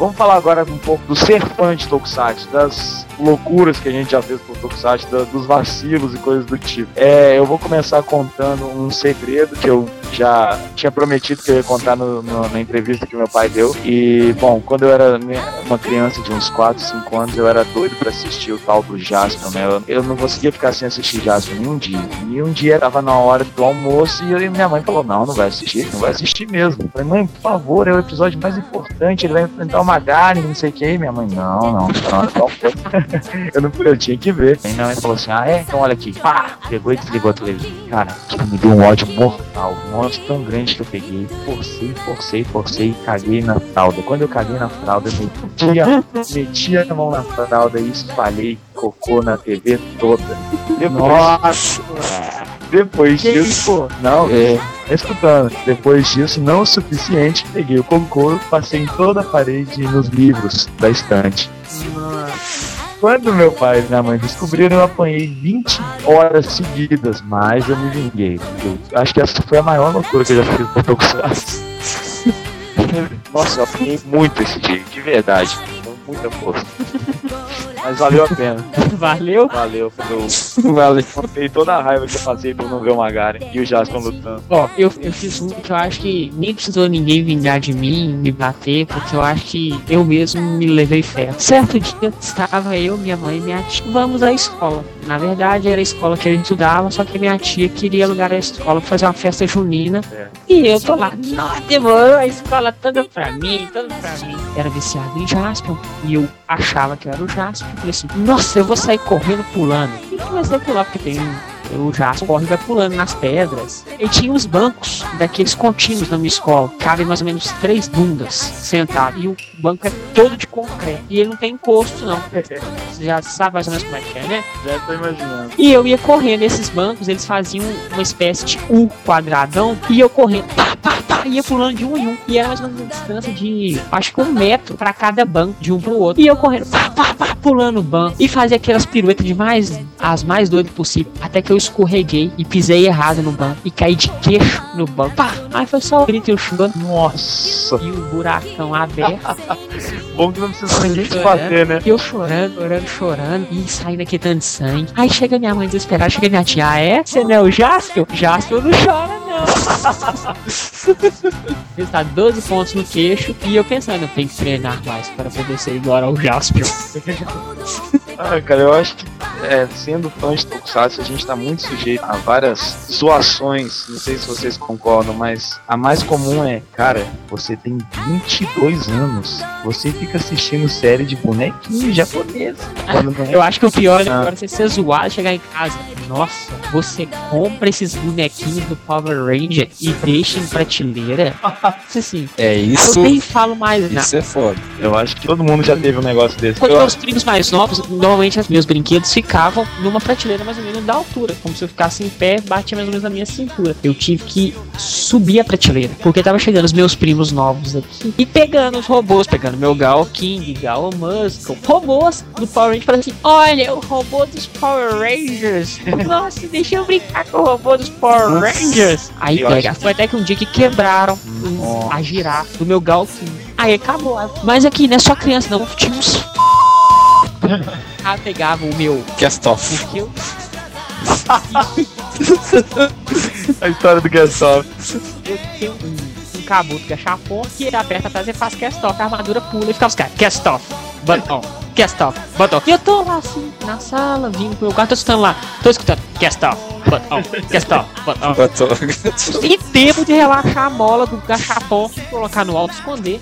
Vamos falar agora um pouco do ser fã de Tokusatsu, das loucuras que a gente já fez por Tokusatsu, da- dos vacilos e coisas do tipo. É, eu vou começar contando um segredo que eu já tinha prometido que eu ia contar no- no- na entrevista que meu pai deu. E, bom, quando eu era uma criança de uns 4, 5 anos, eu era doido pra assistir o tal do Jasper, né? Eu, eu não conseguia ficar sem assistir Jasper nenhum dia. E um dia tava na hora do almoço e eu- minha mãe falou: Não, não vai assistir, não vai assistir mesmo. Eu falei, mãe, por favor, é o episódio mais importante, ele vai enfrentar o Magari, não sei o que. Minha mãe, não, não, não, não. eu, não, eu tinha que ver. Aí minha mãe falou assim: Ah, é? Então olha aqui. Pá! Pegou e desligou a televisão. Cara, aquilo me deu um ódio mortal, um ódio tão grande que eu peguei. Forcei, forcei, forcei e caguei na fralda. Quando eu caguei na fralda, eu metia, metia a mão na fralda e espalhei cocô na TV toda. Depois, depois disso, não, é, escutando. Depois disso, não o suficiente, peguei o cocô, passei em toda a parede e nos livros da estante. Quando meu pai e minha mãe descobriram, eu apanhei 20 horas seguidas, mas eu me vinguei. Eu acho que essa foi a maior loucura que eu já fiz no Tokusatsu. Nossa, eu apanhei muito esse dia, de verdade. Com muita força. Mas valeu a pena. Valeu. Valeu, eu Vale. contei toda a raiva que eu passei por não ver o Magaren e o Jasper lutando. Ó, eu, eu fiz um que eu acho que nem precisou ninguém vingar de mim, me bater, porque eu acho que eu mesmo me levei ferro. Certo dia estava eu, minha mãe e minha tia. Vamos à escola. Na verdade, era a escola que a gente estudava, só que minha tia queria alugar a escola pra fazer uma festa junina. É. E eu tô lá, nossa, demorou a escola toda pra mim, toda pra mim. Era viciado em Jasper. E eu achava que eu era o Jasper. Falei assim, nossa, eu vou sair correndo pulando. E comecei a pular, porque tem o Jasper corre e vai pulando nas pedras. E tinha uns bancos daqueles contínuos na minha escola. Cabem mais ou menos três bundas sentadas. E o banco é todo de concreto. E ele não tem encosto, não. Você já sabe mais ou menos como é que é, né? Já tô imaginando. E eu ia correndo nesses bancos, eles faziam uma espécie de U quadradão, e eu correndo, pá, pá, pá, ia pulando de um em um. E era mais ou menos uma distância de, acho que um metro pra cada banco, de um pro outro. E eu correndo, pá, pá, pá, pulando o banco. E fazia aquelas piruetas de mais, as mais doidas possível. Até que eu escorreguei e pisei errado no banco. E caí de queixo no banco. Pá! Aí foi só o grito e o choro. Nossa, E o buracão aberto. bom que não precisa ninguém te Chorando. bater, né? E eu chorando, chorando, chorando. E saindo aqui tanto sangue. Aí chega minha mãe desesperada, chega minha tia. Ah, é? Você não é o Jasper? Jasper não chora, não. Ele tá 12 pontos no queixo. E eu pensando, eu tenho que treinar mais para poder ser igual ao Jasper. Ah, cara, eu acho que é, sendo fã de Tokusatsu, a gente tá muito sujeito a várias zoações. Não sei se vocês concordam, mas a mais comum é, cara, você tem 22 anos, você fica assistindo série de bonequinho japonês. Não é Eu acho que o pior é Ah. agora você ser zoado e chegar em casa. Nossa, você compra esses bonequinhos do Power Ranger e deixa em prateleira? Assim, É eu isso. nem falo mais nada. Isso é foda. Eu acho que todo mundo já teve um negócio desse. Quando Eu- meus primos mais novos, normalmente os meus brinquedos ficavam numa prateleira mais ou menos da altura. Como se eu ficasse em pé, batia mais ou menos na minha cintura. Eu tive que subir a prateleira. Porque tava chegando os meus primos novos aqui e pegando os robôs, pegando meu Gal King, Gal Muscle, robôs do Power Rangers, falando assim: olha, o robô dos Power Rangers. Nossa, deixa eu brincar com o robô dos Power Rangers. Aí pega. Foi até que um dia que quebraram a girafa do meu Gal King. Aí acabou. Mas aqui não é só criança, não. Tinha uns. Ah, pegava o meu. Cast off. Eu, A história do Gastov. eu tenho um, um cabuto que é chapão, que ele aperta atrás e faz cast off. A armadura pula e fica os caras. Cast off. But on. Cast off. But on. E eu tô lá assim, na sala, vindo pro meu quarto, tô escutando lá. Tô escutando. Cast off. But on. Cast off. But on. Botou. E tempo de relaxar a mola do gachapon, colocar no alto e esconder.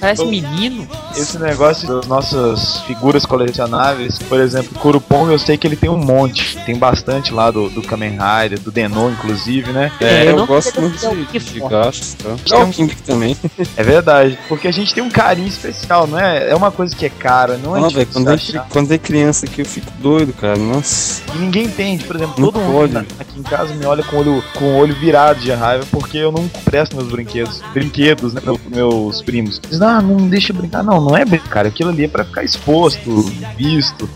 Parece menino. Esse negócio das nossas figuras colecionáveis, por exemplo, Kurupong, eu sei que ele tem um monte. Tem bastante lá do, do Kamen Rider, do Denon, inclusive, né? É, É, eu eu, gosto muito é de, que de for. gastos. Tá? É o King também. É verdade. Porque a gente tem um carinho especial, não é? É uma coisa que é cara, não é Não, velho, difícil quando, é, quando é criança aqui eu fico doido, cara. Nossa. E ninguém entende, por exemplo, Não todo mundo pode, Onde? aqui em casa me olha com o olho, com o olho virado de raiva porque eu não presto meus brinquedos. Brinquedos, né? Meus, meus primos. Diz, ah, não deixa brincar. Não, não é brincar. cara. Aquilo ali é pra ficar exposto, visto.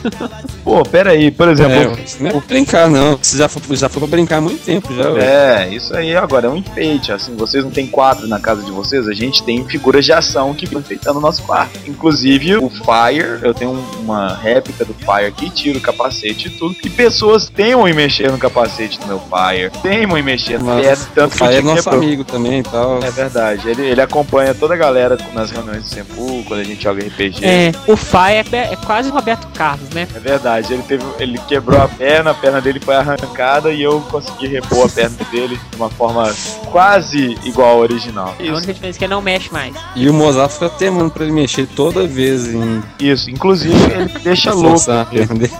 Pô, pera aí, por exemplo. É, não é brincar, não. Você já foi, já foi pra brincar há muito tempo, já. É, isso aí agora é um enfeite. Assim, vocês não tem quadro na casa de vocês, a gente tem figuras de ação que vão enfeitando o nosso quarto. Inclusive o Fire, eu tenho uma réplica do Fire que tira o capacete e tudo. E pessoas temam em mexer no capacete do meu Fire. Temam em mexer no Mas é, tanto o que o Fire é dia nosso quebrou. amigo também e tal. É verdade, ele, ele acompanha toda a galera nas reuniões do Sempu, quando a gente joga RPG. É, o Fai é, é quase o Roberto Carlos, né? É verdade, ele teve, ele quebrou a perna, a perna dele foi arrancada e eu consegui repor a perna dele de uma forma quase igual ao original. A única diferença é que ele não mexe mais. E o Mozart fica temando pra ele mexer toda vez em Isso, inclusive ele deixa louco. Dele.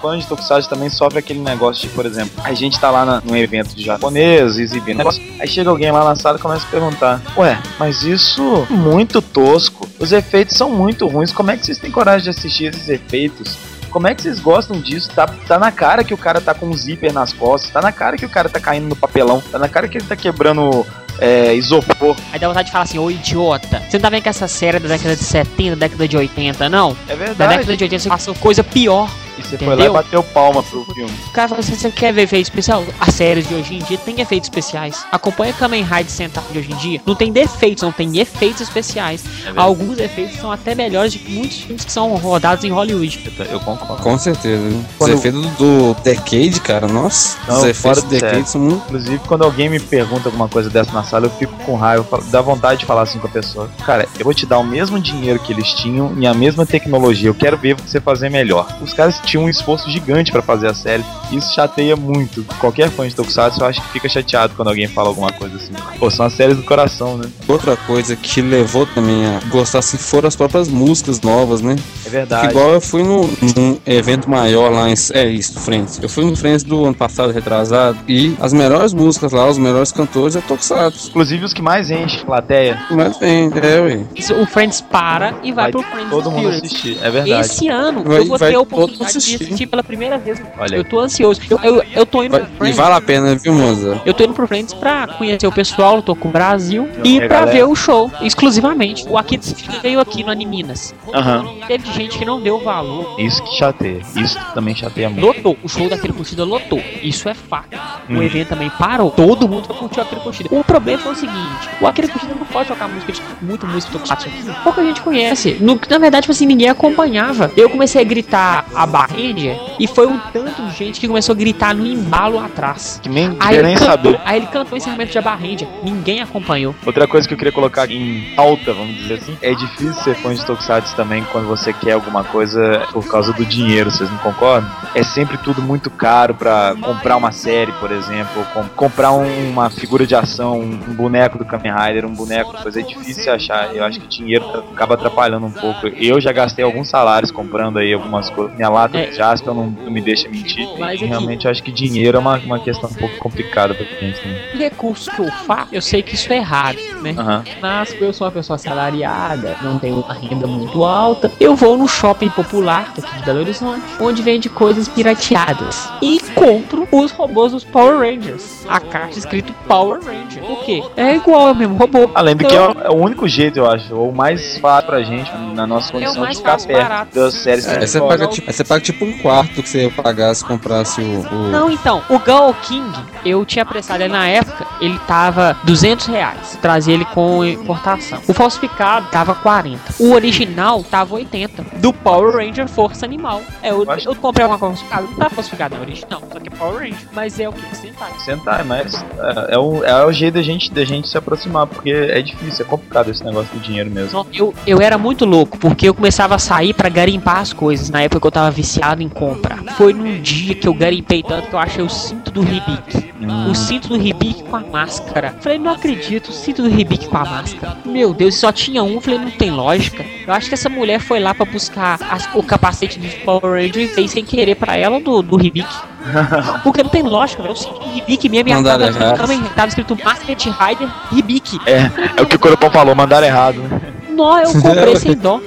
Fã de Tokusatsu também sofre aquele negócio de, por exemplo, a gente tá lá na, num evento de japonês, exibindo negócio, aí chega alguém lá na sala e começa a perguntar: Ué, mas isso é muito tosco, os efeitos são muito ruins, como é que vocês têm coragem de assistir esses efeitos? Como é que vocês gostam disso? Tá, tá na cara que o cara tá com um zíper nas costas, tá na cara que o cara tá caindo no papelão, tá na cara que ele tá quebrando é, isopor. Aí dá vontade de falar assim, ô idiota, você não tá vendo que essa série é da década de 70, década de 80, não? É Da verdade. década de 80 você passou coisa pior. E você foi lá e Entendeu? bateu palma pro filme. O cara assim, você quer ver efeito especial? As séries de hoje em dia tem efeitos especiais. Acompanha Kamen Rider Sentai de hoje em dia. Não tem defeitos, não tem efeitos especiais. Alguns efeitos são até melhores de que muitos filmes que são rodados em Hollywood. Eu concordo. Com certeza. né? Os Quando- efeitos do Decade, cara, nossa. Não, os fora efeitos do do Decade são muito. Inclusive, quando alguém me pergunta alguma coisa dessa na sala, eu fico com raiva, dá vontade de falar assim com a pessoa. Cara, eu vou te dar o mesmo dinheiro que eles tinham e a mesma tecnologia. Eu quero ver você fazer melhor. Os caras tinham um esforço gigante pra fazer a série. Isso chateia muito. Qualquer fã de Tokusatsu, eu acho que fica chateado quando alguém fala alguma coisa assim. Pô, são as séries do coração, né? Outra coisa que levou também a gostar assim foram as próprias músicas novas, né? É verdade. Igual eu fui num, num evento maior lá em. É isso, Friends. Eu fui no Friends do ano passado, retrasado. E as melhores músicas lá, os melhores cantores é Tokusatsu. Inclusive os que mais enchem a plateia. Mas bem, é, ué. O Friends para e vai, Vai pro Friends todo mundo assistir. É verdade. Esse ano Vai- eu vou ter a oportunidade assistir. assistir pela primeira vez. Olha. Eu tô ansioso. Eu, eu, eu tô indo Vai- pro e Friends. vale a pena, viu, Moza? Eu tô indo pro Friends pra conhecer o pessoal, eu tô com o Brasil e É, pra galera. ver o show exclusivamente. O Akira veio aqui no Animinas. Aham. Teve gente que não deu valor. Isso que chateia. Isso também chateia muito. Lotou. O show daquele curtida lotou. Isso é fato. O Hum. evento também parou. Todo mundo o Akira Curtida. O problema foi o seguinte: o Akira Curtida não pode tocar música de muito música tokusatsu. Pouca gente conhece. No, na verdade, tipo assim, ninguém acompanhava. Eu comecei a gritar a Barrendia e foi um tanto de gente que começou a gritar no embalo atrás. Que nem Aí nem cantou, saber. aí ele cantou o encerramento de Abarrendia. Ninguém acompanhou. Outra coisa que eu queria colocar em alta, vamos dizer assim, é difícil ser fã de Tokusatsu também quando você quer alguma coisa por causa do dinheiro, vocês não concordam? É sempre tudo muito caro pra comprar uma série, por exemplo, com- comprar um- uma figura de ação, um, boneco do Kamen Rider, um boneco, coisa é difícil achar. Eu acho que dinheiro acaba atrapalhando um pouco. Eu já gastei alguns salários comprando aí algumas coisas. Minha lata É. de Jasper não, não me deixa mentir. Mas E aqui- realmente eu acho que dinheiro é uma, uma questão um pouco complicada pra gente também. O recurso que eu faço, eu sei que isso é errado, né? Aham. Mas eu sou uma pessoa assalariada, não tenho uma renda muito alta. Eu vou no shopping popular daqui de Belo Horizonte, onde vende coisas pirateadas. E compro os robôs dos Power Rangers. A caixa escrito Power Ranger. Por quê? É igual ao mesmo robô. Além do Então- que é o, é o único jeito, eu acho, ou o mais fácil pra gente, na nossa condição É de ficar perto das séries gente você paga, tipo, você paga tipo um quarto que você ia pagar se comprasse o. o- Não, então, o Gal King, eu tinha prestado ele na época, ele tava 200 reais. Trazia ele com importação. O falsificado tava 40. O original tava 80. Do Power Ranger Força Animal. É, eu, Eu comprei uma falsificada. Não tá falsificada, é original. Só que é Power Ranger. Mas é o que? Sentai. Sentar, mas é, é o, é o jeito da gente, da gente se aproximar, porque é difícil, é complicado esse negócio do dinheiro mesmo. Não, Eu, eu era muito louco, porque eu começava a sair pra garimpar as coisas, na época que eu tava viciado em compra. Foi num dia que eu garimpei tanto que eu achei o cinto do Ribic. O cinto do Ribic com a máscara. Falei, não acredito, o cinto do Ribic com a máscara. Meu Deus, só tinha um. Falei, não tem lógica. Eu acho que essa mulher foi lá pra buscar as- o capacete do Power Ranger e fez sem querer pra ela do, do Ribic. Porque não tem lógica, velho. O cinto do Ribic mesmo e a tava, errado. tava, escrito Basket Rider Ribic. é, é o que o Coropão falou, mandaram errado. né? Nó, eu comprei sem dó.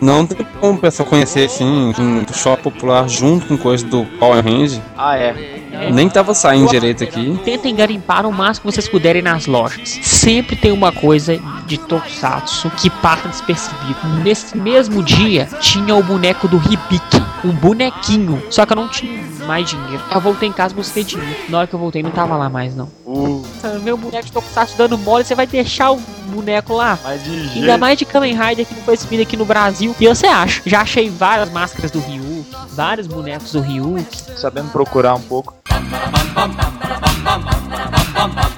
Não tem como o pessoal conhecer assim, um shopping popular junto com coisa do Power Range. Ah, é. Nem tava saindo direito aqui. Tentem garimpar o máximo que vocês puderem nas lojas. Sempre tem uma coisa de Tokusatsu que passa despercebido. Nesse mesmo dia, tinha o boneco do Hibiki. Um bonequinho. Só que eu não tinha mais dinheiro. Eu voltei em casa e busquei dinheiro. Na hora que eu voltei, não tava lá mais, não. Uh, Meu boneco de Tokusatsu dando mole, você vai deixar o boneco lá? mas de Ainda jeito. mais de Kamen Rider que não foi exibido aqui no Brasil. E você acha? Já achei várias máscaras do Ryuk, vários bonecos do Ryuk. sabendo procurar um pouco.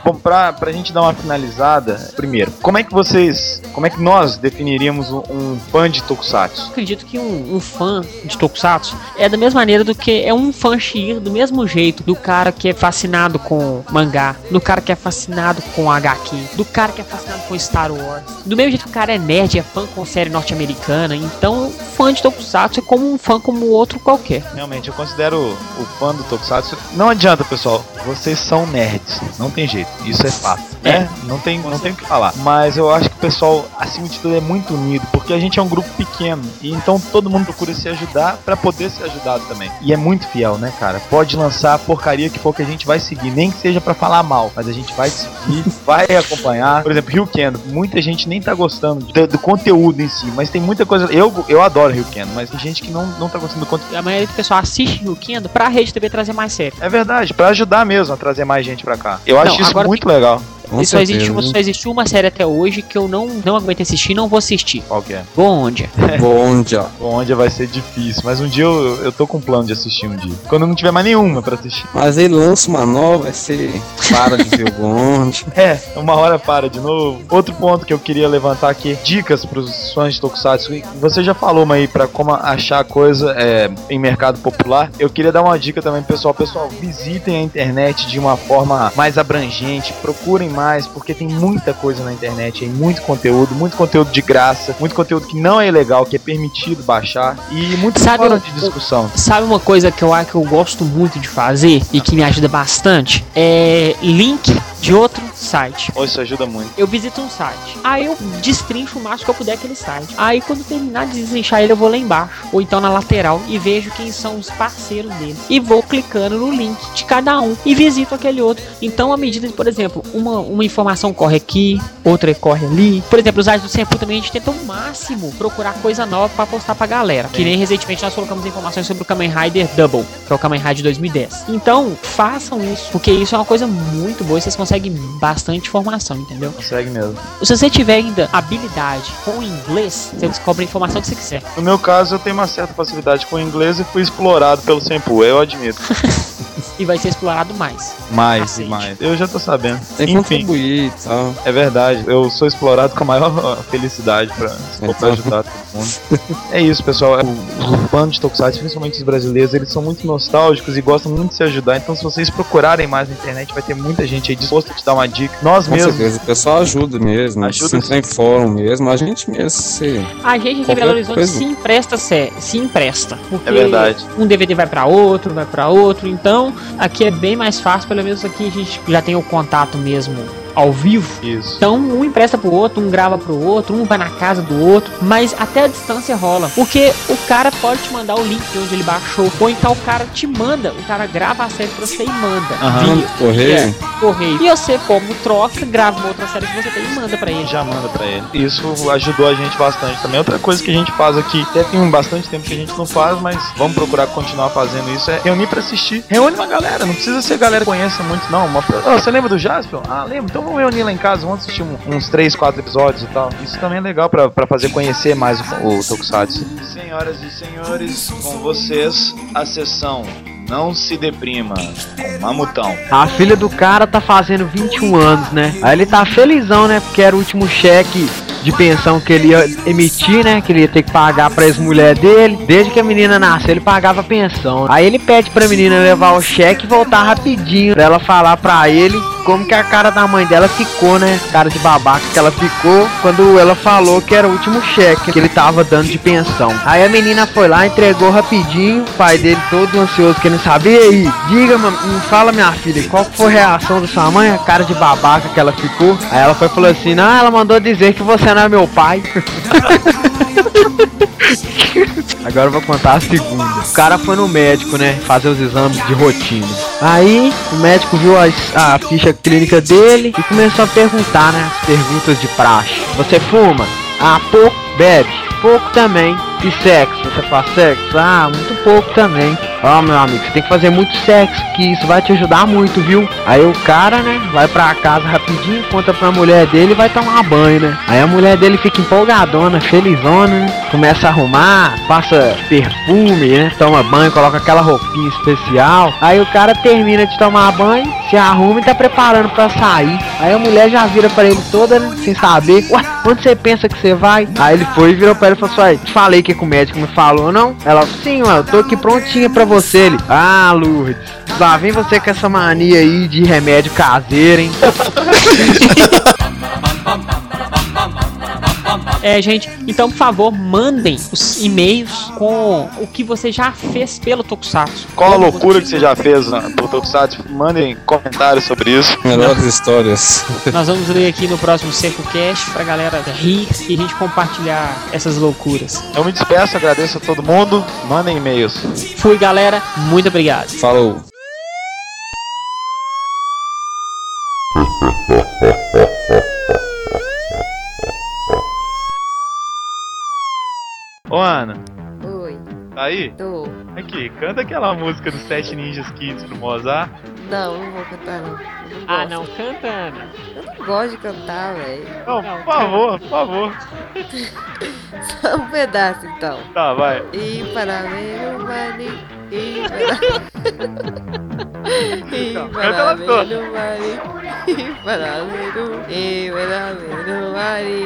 Bom, pra, pra gente dar uma finalizada, primeiro, como é que vocês, como é que nós definiríamos um, um fã de Tokusatsu? acredito que um, um fã de Tokusatsu é da mesma maneira do que é um fã Shir, do mesmo jeito do cara que é fascinado com mangá, do cara que é fascinado com HQ, do cara que é fascinado com Star Wars. Do mesmo jeito que o cara é nerd, é fã com série norte-americana, então fã de Tokusatsu é como um fã como outro qualquer. Realmente, eu considero o fã do Tokusatsu. Não adianta, pessoal, vocês são nerds, não tem jeito, isso é fato. É. né? Não tem, não tem o que falar. Mas eu acho que o pessoal, acima de tudo, é muito unido, porque a gente é um grupo pequeno, e então todo mundo procura se ajudar pra poder ser ajudado também. E é muito fiel, né, cara? Pode lançar a porcaria que for que a gente vai seguir, nem que seja pra falar mal, mas a gente vai seguir, vai acompanhar. Por exemplo, Rio Kendo, muita gente nem tá gostando do, do conteúdo em si, mas tem muita coisa. Eu, eu adoro Rio Kendo, mas tem gente que não, não tá gostando do conteúdo. A maioria do pessoal assiste o Kendo pra Rede TV trazer mais série. É verdade, pra ajudar mesmo a trazer mais gente pra cá. Eu acho Não, isso agora muito legal. Com E só existe, certeza. só existiu uma série até hoje que eu não, não aguento assistir e não vou assistir. Qual que é? Bondia. Bom dia. Onde vai ser difícil, mas um dia eu, eu tô com plano de assistir um dia. Quando não tiver mais nenhuma pra assistir. Mas ele lança uma nova, aí você para de ver o bonde. É, uma hora para de novo. Outro ponto que eu queria levantar aqui, dicas pros fãs de Tokusatsu. Você já falou uma aí pra como achar coisa é, em mercado popular. Eu queria dar uma dica também, pessoal. Pessoal, visitem a internet de uma forma mais abrangente, procurem mais, porque tem muita coisa na internet, aí, muito conteúdo, muito conteúdo de graça, muito conteúdo que não é ilegal, que é permitido baixar e muito Sabe fora de discussão. Sabe uma coisa que eu acho que eu gosto muito de fazer e que me ajuda bastante? É link de outro site. Oh, isso ajuda muito. Eu visito um site. Aí eu destrincho o máximo que eu puder aquele site. Aí quando terminar de destrinchar ele, eu vou lá embaixo. Ou então na lateral e vejo quem são os parceiros dele. E vou clicando no link de cada um e visito aquele outro. Então, à medida de, por exemplo, uma, uma informação corre aqui, outra corre ali. Por exemplo, os sites do Sempu também a gente tenta o máximo procurar coisa nova pra postar pra galera. Que nem recentemente nós colocamos informações sobre o Kamen Rider Double, que é o Kamen Rider 2010. Então, façam isso, porque isso é uma coisa muito boa e vocês conseguem bastante informação, entendeu? Consegue mesmo. Se você tiver ainda habilidade com o inglês, você descobre a informação que você quiser. No meu caso, eu tenho uma certa facilidade com o inglês e fui explorado pelo Sempu, eu admito. E vai ser explorado mais. Mais e mais. Eu já tô sabendo. Tem que Enfim, contribuir e tal. é verdade. Eu sou explorado com a maior felicidade pra, se for pra ajudar todo mundo. É isso, pessoal. O- Os fãs de Tokusatsu, principalmente os brasileiros, eles são muito nostálgicos e gostam muito de se ajudar. Então, se vocês procurarem mais na internet, vai ter muita gente aí disposta a te dar uma dica. Nós Com mesmos. certeza, o pessoal ajuda mesmo. Ajuda se entrar em fórum mesmo, a gente mesmo se. A gente aqui em Belo Horizonte coisa. se empresta, sé- se empresta. Porque É verdade. um DVD vai pra outro, vai pra outro. Então, aqui é bem mais fácil, pelo menos aqui a gente já tem o contato mesmo ao vivo. Isso. Então, um empresta pro outro, um grava pro outro, um vai na casa do outro, mas até a distância rola. Porque o cara pode te mandar o link de onde ele baixou, ou então o cara te manda, o cara grava a série pra você e manda. Aham. Manda correr. correio. E você, como troca, grava uma outra série que você tem e manda pra ele. já manda pra ele. Isso ajudou a gente bastante também. Outra coisa que a gente faz aqui, até tem bastante tempo que a gente não faz, mas vamos procurar continuar fazendo isso, é reunir pra assistir. Reúne uma galera, não precisa ser galera que conheça muito, não. Uma... Ô, você lembra do Jasper? Ah, lembro. Então vamos reunir lá em casa, vamos assistir um- uns 3, 4 episódios e tal. Isso também é legal pra, pra fazer conhecer mais o, o Tokusatsu. Senhoras e senhores, com vocês, a sessão Não Se Deprima, com Mamutão. A filha do cara tá fazendo 21 anos, né? Aí ele tá felizão, né? Porque era o último cheque de pensão que ele ia emitir, né? Que ele ia ter que pagar pra ex-mulher dele. Desde que a menina nasceu, ele pagava pensão. Aí ele pede pra menina levar o cheque e voltar rapidinho. Pra ela falar pra ele como que a cara da mãe dela ficou, né? Cara de babaca que ela ficou quando ela falou que era o último cheque que ele tava dando de pensão. Aí a menina foi lá, entregou rapidinho. O pai dele todo ansioso, querendo saber. E aí, diga, me fala, minha filha, qual que foi a reação da sua mãe? A cara de babaca que ela ficou. Aí ela foi e falou assim: Não, ela mandou dizer que você não é meu pai. Agora eu vou contar a segunda. O cara foi no médico, né? Fazer os exames de rotina. Aí o médico viu a, ficha clínica dele e começou a perguntar, né? As perguntas de praxe. Você fuma? Ah, pouco. Bebe? Pouco também. E sexo? Você faz sexo? Ah, muito pouco também. Ó, meu amigo, você tem que fazer muito sexo, que isso vai te ajudar muito, viu? Aí o cara, né, vai pra casa rapidinho, conta pra mulher dele e vai tomar banho, né? Aí a mulher dele fica empolgadona, felizona, né? Começa a arrumar, passa perfume, né? Toma banho, coloca aquela roupinha especial. Aí o cara termina de tomar banho, se arruma e tá preparando pra sair. Aí a mulher já vira pra ele toda, né, sem saber. Ué, onde você pensa que você vai? Aí ele foi e virou pra ele e falou assim, falei que que o médico me falou, não? Ela, sim, mano, eu tô aqui prontinha pra você. Ele, ah, Lourdes, lá vem você com essa mania aí de remédio caseiro, hein? É, gente, então por favor, mandem os e-mails com o que você já fez pelo Tokusatsu. Qual a loucura que você já fez na- do Tokusatsu? Mandem comentários sobre isso. Melhores histórias. Nós vamos ler aqui no próximo SecoCast pra galera rir e a gente compartilhar essas loucuras. Eu me despeço, agradeço a todo mundo. Mandem e-mails. Fui, galera. Muito obrigado. Falou. Ô Ana, Oi, tá aí? tô. Aqui, canta aquela música dos Sete Ninjas Kids pro Mozart. Não, não vou cantar não. Não Ah, não, canta, Ana. Eu não gosto de cantar, velho. Não, Não, por favor, por favor. Só um pedaço então. Tá, vai. E para ver o mani, e para... E Não, canta para mani, e para ver o... E para ver o mani,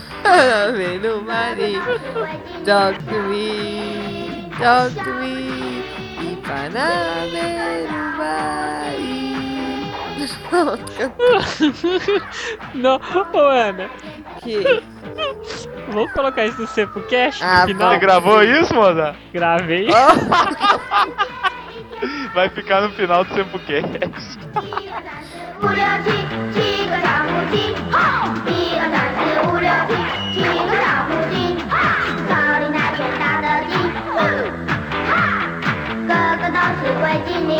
Ave no Mari, talk to me, talk to me, Ipanave no Mari. Não, ô Ana. Que? Vamos colocar isso no Sepo Cash? Ah, no gravou isso, moda? Gravei. Vai ficar no final do Sepo Cash. 三四五六七七个小狐狸哈草里那只大的鸡哈个个都是乖精灵